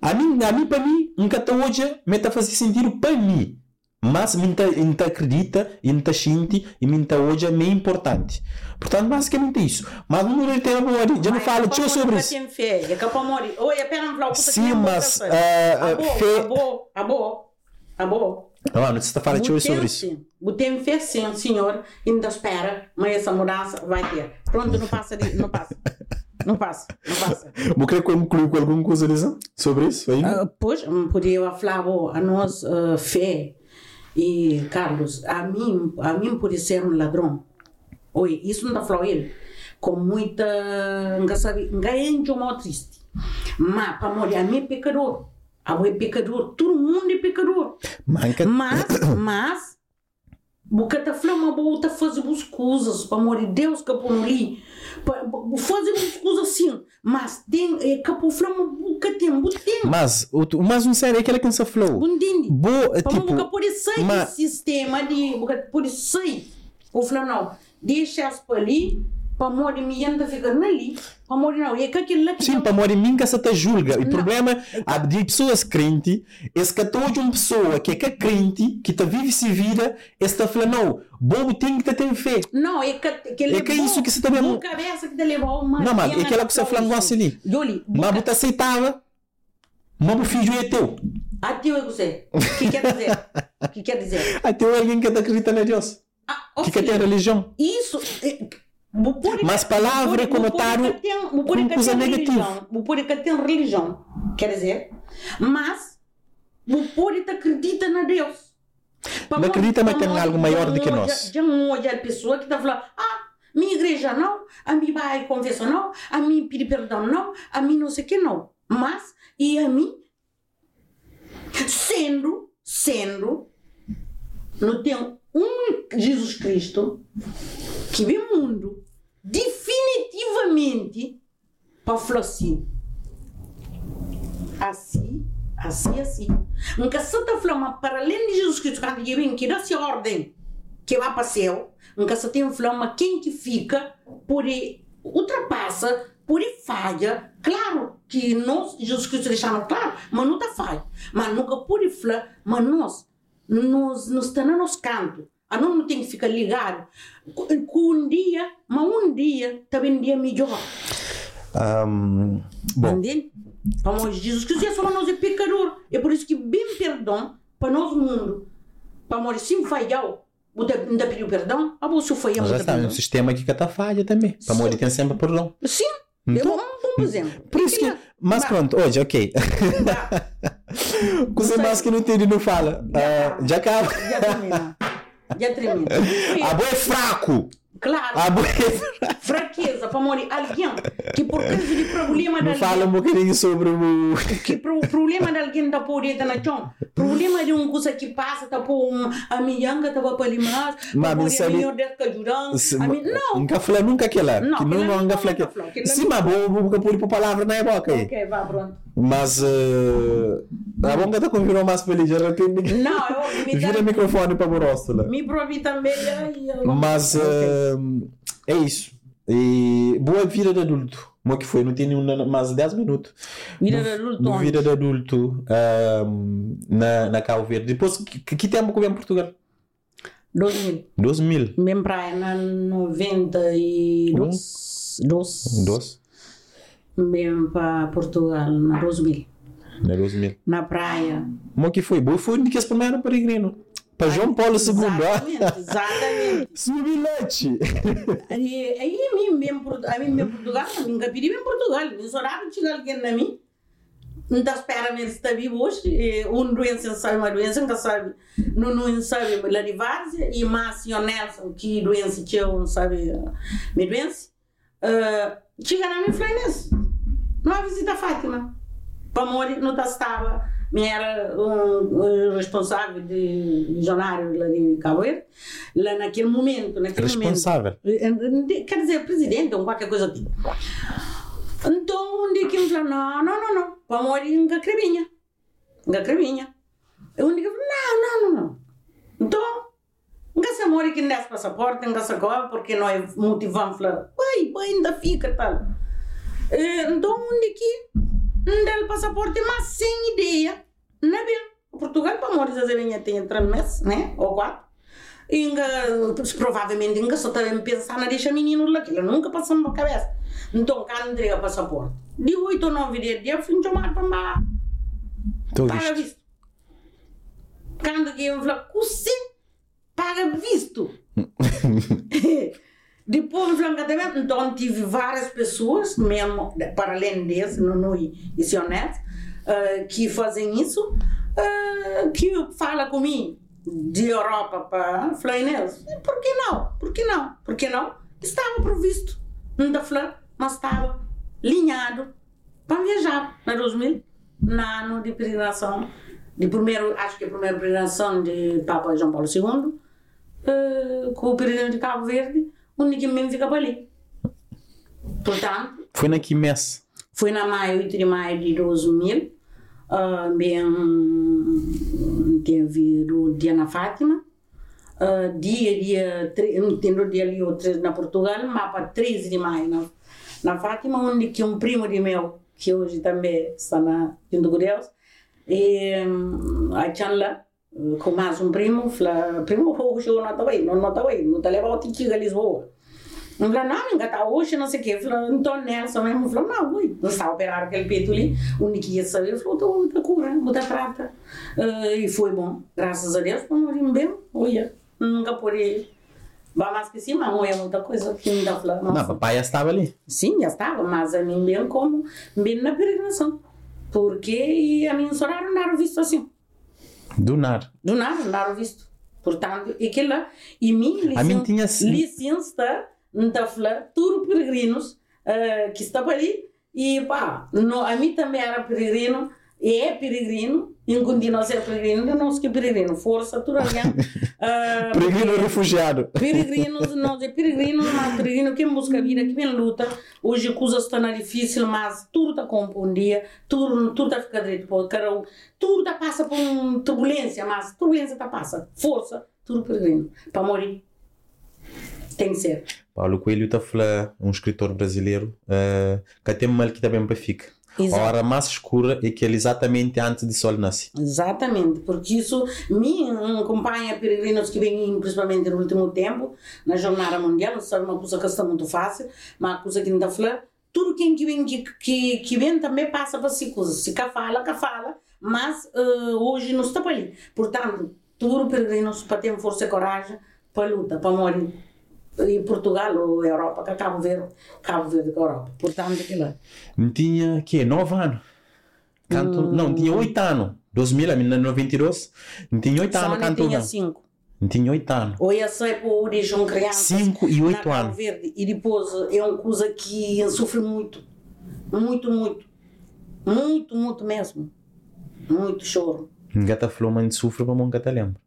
A mim, a mim para mim, nunca até hoje me está fazendo sentido para mim. Mas me tá acredita e me tá sente e tá hoje é meio importante. Portanto, basicamente isso. Mas no meu tempo, já não falo tio sobre isso. Tem é não Sim, mas, eh, eh, Abo, fé- abo, abo, abo. Ah, não está falando tio sobre isso. Botem fé sim, senhor, ainda espera, mas essa mudança vai ter. Pronto, não passa, não passa. Não passa, não passa. Vou querer concluir com alguma coisa sobre isso ainda? Ah, pois, podia falar a nós ah, fé e Carlos, a mim, a mim pode ser um ladrão. Oi, isso não está falando ele. Com muita, não sabe, não é um triste. Mas para morrer, a mim é pecador. A é pecador, todo mundo é pecador. Manca. Mas, mas, porque tá falando uma boa, tá fazendo as coisas, para amor de Deus, que por ali, fazer as coisas assim, mas tem, é, falar uma boca tem, boca tem, Mas, o, mais um sério é aquele que você falou. Boa, Para tipo, boca por mas- do sistema de, boca por sair, o falar não, deixa as para ali, para morrer me ainda ficar ali. Para morrer não, é que aquilo lá que Sim, morrer mim que se te julga. O problema há de pessoas crentes, esse que toda uma pessoa que é que é crente, que está vive se vida, esse está falando, não, bom tem que ter fé. Não, é que, que É que é isso que você também- Uma cabeça que te levou uma. Não, mas é aquela que você para fala no isso. ali. Juli, Mas você aceitava, mas o filho é teu. até eu sei. O que quer dizer? O que quer dizer? Até alguém que acredita em Deus. Ah, Que quer ter religião. Isso. é, Mas palavra o público- conotaram o público tem- tem negativa. religião. Público tem religião, quer dizer, mas público acredita na Deus. Não acredita, mas tem algo maior do que nós. Já hoje a pessoa que está falando, ah, minha igreja não, a mim vai confessar não, a mim pedir perdão não, a mim não sei o que não. Mas, e a mim, sendo, sendo, não tem um Jesus Cristo que vem mundo definitivamente para falar assim. Assim, assim, assim. Nunca está falando, mas para além de Jesus Cristo, quando ele vem, que dá se ordem, que vai para o céu, nunca se tem falando, mas quem que fica, por ultrapassa, por falha. Claro que nós, Jesus Cristo deixando claro, mas não está falha. Mas nunca por falar, mas nós, nós, nós está no nosso canto. A nós não tem que ficar ligado. Com um dia, mas um dia, também um dia melhor. Ahm, bom, Entende? Para nós, Jesus Cristo é só nós é pecador. É por isso que bem perdão para nós mundo. Para nós, se falhar, ainda pediu perdão, a você foi a já está, um sistema aqui que está falha também. Para morrer tem sempre perdão. Sim, Então, é um bom exemplo. Por isso que. Mas Bah. pronto, hoje, ok. Coisa sei. mais que não entende não fala. Ah, já acaba. Já termina. Já termina. A boa é fraco. Claro, A boa é fraco. fraqueza para morrer. Alguém que por causa de problema de alguém. fala um bocadinho sobre o. que pro problema de alguém da por dentro na chão problema de um coisa que passa tá por um a minhanga tava para limar Mas para isso ali- melhor que ajudam a mim não Nunca falei nunca aquela. Não, que não nunca não, falei nunca aquela. aquela Sim, mas vou vou vou pôr por palavra na boca aí. ok vá pronto Mas. Uh, a boca está com virou mais feliz. Já tem não eu me Vira o microfone para o rosto lá. me provi também Mas uh, é isso. E boa vida de adulto. Como é que foi? Não tem nenhum mais de 10 minutos. vida de adulto No vida de adulto um, na, na Cabo Verde. Depois, que, que tempo que vem em Portugal? 2000 2000. bem praia na 92 12 12? bem para Portugal na 2000 Na 2000. na praia Como é que foi? Boa foi que primeiro peregrino. Para João Paulo II. exatamente exatamente Subilete. Aí, aí a mim mesmo, mesmo Portugal, a mim capiri mesmo Portugal. Nesse horário tinha alguém na mim, não está espera ver se está vivo hoje. E Um doença não sabe uma doença, não sabe, não, não sabe de várzea. E Márcio Nelson, que doença tinha, não sabe a minha doença. Uh, chega na minha nisso. Não visita a Fátima. Para morrer, não estava. Era um, um responsável de missionário lá de Cabo Verde. Lá naquele momento, naquele momento. Responsável. Quer dizer, presidente ou qualquer coisa assim. Então, um dia que me falou, não, não, não, não, para morrer em Gacrevinha. Gacrevinha. Eu falei, não, não, não, não. Então, nunca se morre que não desse passaporte, nunca se cobre, porque nós motivamos, falar, vai, vai, ainda fica, tal. Eh, Então, um dia que o passaporte, mas sem ideia, não é. Portugal, para morrer, às vezes, tem três meses, né, ou quatro. Inga, provavelmente, Inga só a pensar na deixa menino lá, que ele nunca passou na cabeça. Então, quando entrega o passaporte, de 8 ou 9 dias, eu fui chamar para lá, paga visto. Quando que eu falei, você paga visto. Depois, francamente, então tive várias pessoas, mesmo para além desse, no, no esse honesto, uh, que fazem isso, uh, que fala comigo de Europa para Flainês. Por que não? Por que não? Por que não? Estava previsto. Da Flá, mas estava linhado para viajar na 2000, no ano de peregrinação, de primeiro, acho que a primeira peregrinação de Papa João Paulo II, uh, com o peregrino de Cabo Verde, onde que mesmo ficava ali. Portanto, Foi na Quimesse. foi na maio, 8 de maio de 2000, uh, bem, teve o dia na Fátima, ah, dia, dia, entendo dia ali ou três na Portugal, mas para 13 de maio na, na Fátima, onde que um primo de meu, que hoje também está na junto com Deus, e hum, a Chanla, com mais um primo, falou, primo, hoje eu não estava aí, não estava aí, não está levando o Tiquiga a Lisboa. Eu falei, não, ainda está hoje, não sei o quê. Falei, então Nelson mesmo falou, não, ui, não está a operar aquele peito ali, o único ia saber, falou, estou muita cura, muita prata. Ah, e foi bom, graças a Deus, vamos bem, olha, nunca porei. Vai mais que cima, não é muita coisa que ainda falou, Não, papai já estava ali. Sim, já estava, mas a mim bem como, bem na peregrinação. Porque a mim só não era visto assim. Do nada. Do nada, não era visto. Portanto, e que lá, e mim, A mim tinha sim. licença, falando, tudo peregrinos eh, que estavam ali, e pá, no, a mim também era peregrino, é peregrino, e continua a ser peregrino, eu não sei que é peregrino, força, tudo alguém. eh, Peregrino refugiado. Peregrinos, nós é peregrinos, mas peregrino quem busca a vida, que vem luta. Hoje a coisa está na difícil, mas tudo está com um dia, tudo tudo está ficar direito para o carão, tudo está passa por uma turbulência, mas turbulência está passa, força, tudo peregrino, para morrer. Tem que ser. Paulo Coelho está falando, um escritor brasileiro, uh, que tem mal que também para fica. A Exato. hora mais escura é que ele exatamente antes de sol nasce. Exatamente, porque isso me acompanha peregrinos que vêm principalmente no último tempo, na Jornada Mundial, não sabe uma coisa que está muito fácil, uma coisa que está falando, tudo quem que vem, que, que, vem também passa para si coisas, se cá fala, cá fala, mas eh, hoje não está para ali. Portanto, tudo peregrinos para ter força e coragem para luta, para morrer. E Portugal ou Europa, que Cabo Verde, Cabo Verde com a Europa. Portanto, aquilo lá. Não tinha, que 9 anos. Canto, Não, tinha 8 anos. 2000, a menina 92. Não tinha 8 Só anos, não canto tinha não. cinco. Não tinha 8 anos. Ou ia ser por origem criança. 5 e 8 na Cabo anos. Verde. E depois é uma coisa que sofre muito. Muito, muito. Muito, muito mesmo. Muito choro. Gata falou, mãe sofre, mas não gata lembra.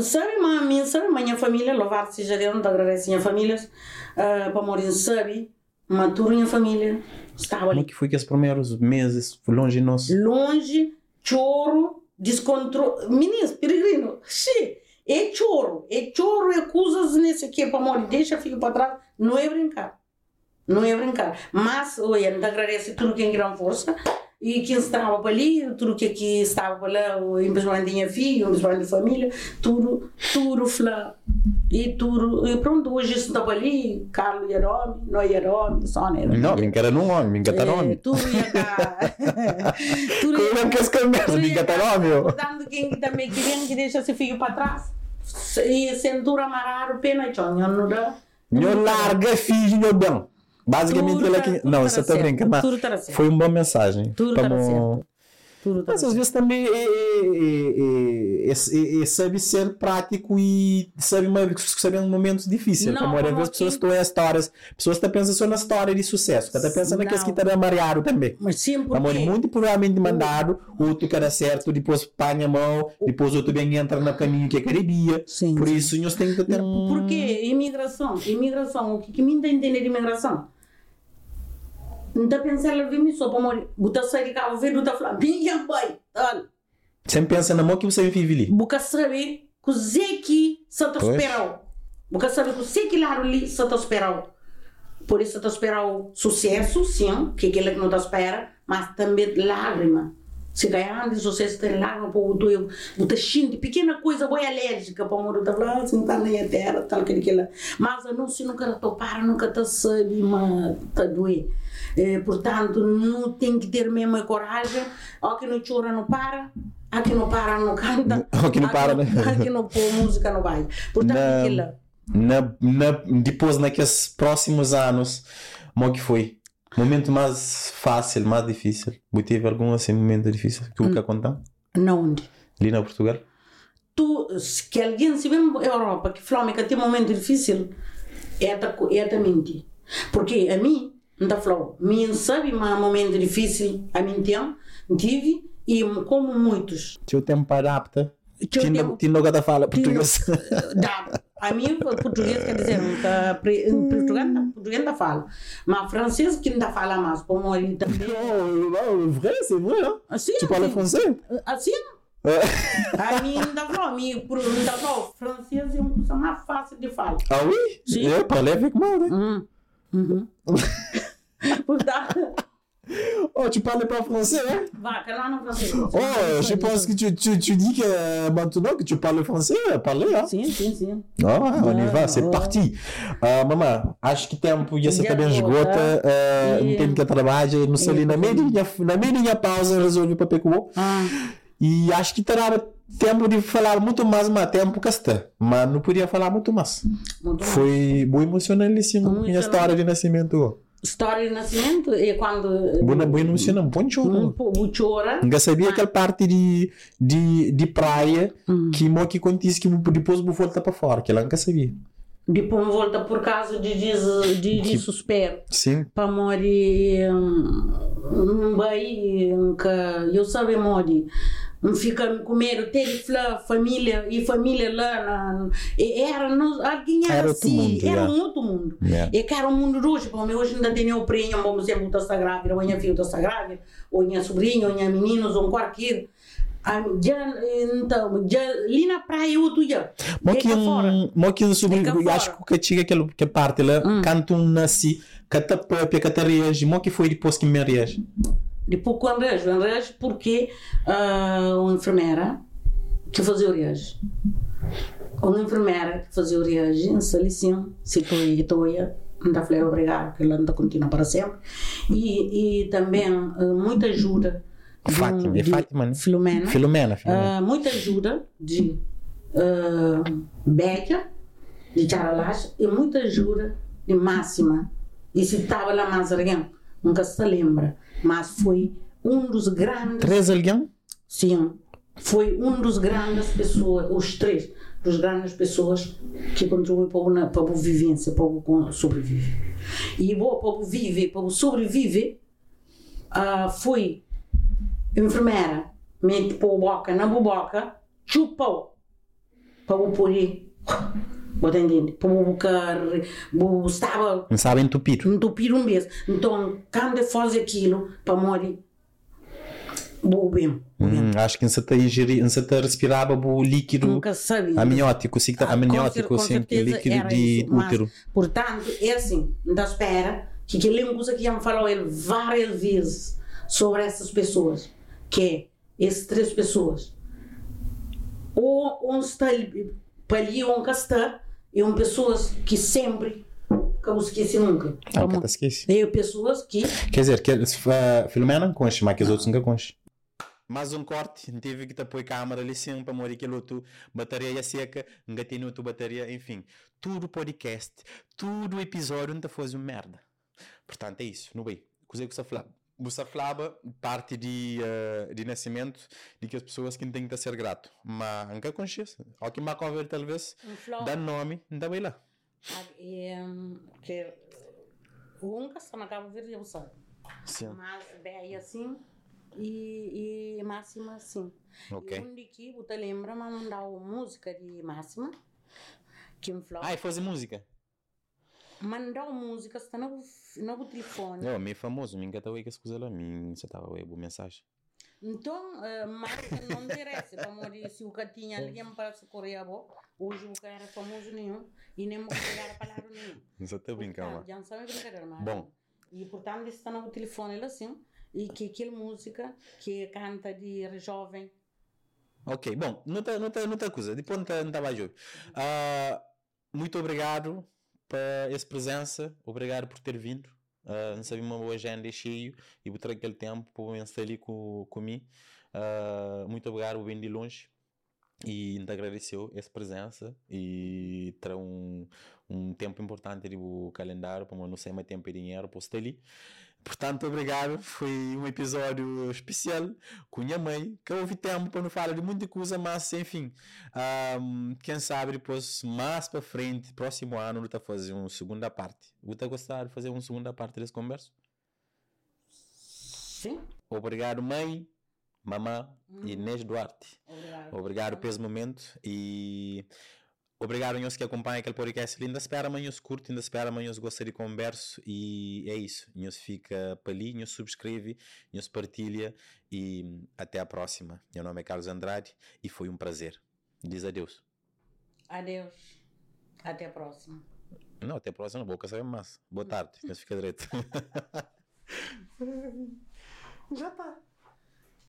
Sabe, mas minha, sabe, minha família, louvado seja Deus, agradeço a minha família, para morir, sabe, mas toda a minha família estava Como é ali. que foi que os primeiros meses longe de nós? Longe, choro, descontrole. Meninos, peregrino, xi, é choro, é choro, é coisas nesse aqui, para morir, deixa filho para trás, não é brincar. Não é brincar. Mas, olha, te agradeço tudo quem grande força e quem estava ali, tudo que aqui estava lá, o principalmente minha filha, o principalmente família, tudo, tudo flá. E tudo, e pronto, hoje isso está para ali, Carlos Jerome, não Jerome, só né? Não, me encanta num homem, me encanta É, nome. tudo ia cá. tudo Como é que esse conversa? Me encanta nome. Portanto, quem também queria que deixa seu filho para trás. E cintura amarrar o pena, tchonho, não dá. Não larga filho, meu bem. Basicamente, ele tá- aqui. tudo Não, tá você está certo. brincando. tá. Foi uma boa mensagem. Tudo tá mo- certo. Tudo tá Mas às vezes também é, é, é, é, é, é, sabe ser prático e sabe, sabe em momentos difíceis. Não, a maioria como das pessoas estão em histórias. Pessoas estão pensando só na história de sucesso. Está pensando naqueles que estão mareado também. Mas sim, Amor, porque... muito provavelmente mandado, outro que era certo, depois panha a mão, depois outro bem entra no caminho que é caribia. Sim, Por isso, nós temos que ter um... Porque imigração, imigração, o que, que me entender de imigração? Pensando em mim só para morrer. Buta de Cabo Verde, buta falar, minha mãe, tal. Sempre pensa na mão que você vive ali. Buca saber que o Zé que se te Pois. esperou. Buca saber que o Zé que lá ali se te esperou. Por isso te esperou sucesso, sim, que é aquele que não te espera, mas também lágrima. Se ganhar sucesso tem lágrima para o teu, buta xinte, pequena coisa, boa alérgica para o mundo, tá falando, assim, tá na terra, tal, aquele que lá. Mas a não se nunca te para, nunca te sabe, mas te doer. Eh, portanto, não tem que ter mesmo a coragem. Ó, que não chora, não para. Aqui não para, não canta. Ó, que não para, né? Aqui não põe música, não vai. Portanto, Na- aquilo. Na, na, depois, naqueles próximos anos, como é que foi? Momento mais fácil, mais difícil? Você teve algum assim, momento difícil que Hum. o que contar? Não onde? Ali na Portugal? Tu, se que alguém se vê na Europa que fala que tem um momento difícil, é ta, é ta mentir. Porque a mim, não está falando, mim sabe um momento difícil, a mim tem, tive, e como muitos, Teu tempo adapta. Teu Tinha tempo- tinha nada fala português. dá. A mim, português quer dizer, português, não- português não fala. Mas francês que não fala mais, como ele também. Non, non, vrai, c'est vrai. Hein? Assim, Tu parles assim. français Assim, A mim ainda falou, por- ainda falou, francês é uma coisa mais fácil de falar. Ah oui? Sim. Je parle avec moi, né? Hum. Uhum. Portanto, Oh, tu parles pas français, hein? é francês. Oh, je pense que tu, tu, tu dis que maintenant que tu parles français, parlez, hein? Sim, sim, sim. Ah, on y va, c'est Ah, parti. Ah, mamãe, acho que tempo já se Já também esgota. esgota. Uh, E- Não tem que trabalhar, não sei ali na meia, na meia pausa resolvi o papel com o Ah, E acho que terá tempo de falar muito mais, mas tempo que está. Mas não podia falar muito mais. muito bom. Foi muito emocionante sim, minha história de nascimento. História de nascimento é quando. Muito emocionante, bom um choro. pouco chora. Nunca sabia aquela parte de, de, de praia que mo que acontece que depois vou voltar para fora, que ela nunca sabia. Depois volta por causa de, de, de, de suspeito. Sim. para morir um bem que eu sabia morir fica com medo ter fla- família e família lá na, era no, alguém era, Era assim mundo, era yeah. um outro mundo Yeah. e que era um mundo hoje como hoje ainda tem o primo vamos dizer muito está grávida ou minha filha está grávida ou minha sobrinha ou minha meninos ou qualquer Ah, já então já ali na praia eu tu já Moquinho, sobre, eu acho que tinha aquela que parte lá, Hum. canto um nasci, cata própria, cata reage, mo que foi depois que me reage. Depois com Andrés, o Andrés porque ah, uma enfermeira que fazia o reage. Uma enfermeira que fazia o reage, em Salicinho, se tu não está falando obrigado, que ela não continua para sempre. E, e também ah, muita ajuda. de Fátima, é de Fátima, né? Filomena. Filomena, Filomena. Ah, muita ajuda de uh, Beca, de Charalash, e muita ajuda de Máxima. E se estava lá mais alguém, nunca se lembra, mas foi um dos grandes, Três alguém? sim, foi um dos grandes pessoas, os três dos grandes pessoas que contribuem para a para a vivência, para o sobreviver. E para o viver, para o sobreviver, ah, foi enfermeira, mete por boca na boca, chupou para o Você entende? Bocar, estava Não sabem entupir. entupir um mês. Então, quando faz aquilo, para morrer, vou bem. Hum, acho que não se está a ingerir, não se está a respirar o líquido Nunca sabia. amniótico, sim, Ah, amniótico, com cer- com sim, certeza líquido de isso, mas, útero. Portanto, é assim, da espera que aquele coisa que já me falou ele várias vezes sobre essas pessoas, que é essas três pessoas. Ou um está ali, para ali ou um está, e um pessoas que sempre, que eu esqueci nunca. Ah, que te esqueci. é pessoas que Quer dizer, que, se fa- Filomena não conche, mas que os outros nunca conche. Mais um corte, tive que te pôr câmera ali sim para morrer aquele outro bateria ia seca, tem outra bateria, enfim. Tudo podcast, tudo episódio não te faz uma merda. Portanto, é isso, não bem. Coisa que você falava. Você falava parte de, eh, de nascimento de que as pessoas que têm que ser grato. Mas nunca consciência. Ao que me cover talvez, dá nome, dá bem lá. é, que um que está na Cabo Verde, eu. Sim. Mas bem assim e, e máxima assim. Ok. E um de que você lembra, mas não dá música de máxima. Que me falou. Ah, e fazer música? Mandar música, está no, no telefone. Não, meio famoso, me encanta o que as coisas lá, me você estava boa mensagem. Então, eh, mas não interessa. Como eu disse, o que tinha alguém para socorrer a boa. Hoje o cara é famoso nenhum e nem vou pegar a palavra nenhum. Você está brincando, Já não sabe brincadeira, mas. Bom. E portanto, está no telefone ele assim. E que aquela música que canta de jovem. Ok, bom, não tá, não tá, não tá coisa, depois não tá, não tá mais jogo. Ah, muito obrigado por essa presença, obrigado por ter vindo. Ah, não sabia uma boa agenda cheio e botar aquele tempo para estar ali com, comigo. Ah, muito obrigado, bem de longe. E ainda agradeceu essa presença e terá um, um tempo importante do calendário para não ser mais tempo e dinheiro para estar ali. Portanto, obrigado. Foi um episódio especial com minha mãe, que houve tempo para não falar de muita coisa, mas enfim, ahm, quem sabe depois, mais para frente, próximo ano, vou fazer uma segunda parte. Vou gostar de fazer uma segunda parte desse conversa. Sim. Obrigado, mãe, mamã e Inês Duarte. Obrigado. Obrigado por esse momento e Obrigado, nós que acompanham aquele podcast. Ainda espera amanhã os curte, ainda espera amanhã os gosta de converso e é isso. Nós fica para ali, nós subscreve, nós partilha e até a próxima. Meu nome é Carlos Andrade e foi um prazer. Diz adeus. Adeus. Até a próxima. Não, até a próxima, boca sabe mais. Boa tarde, nós fica direito. Já tá.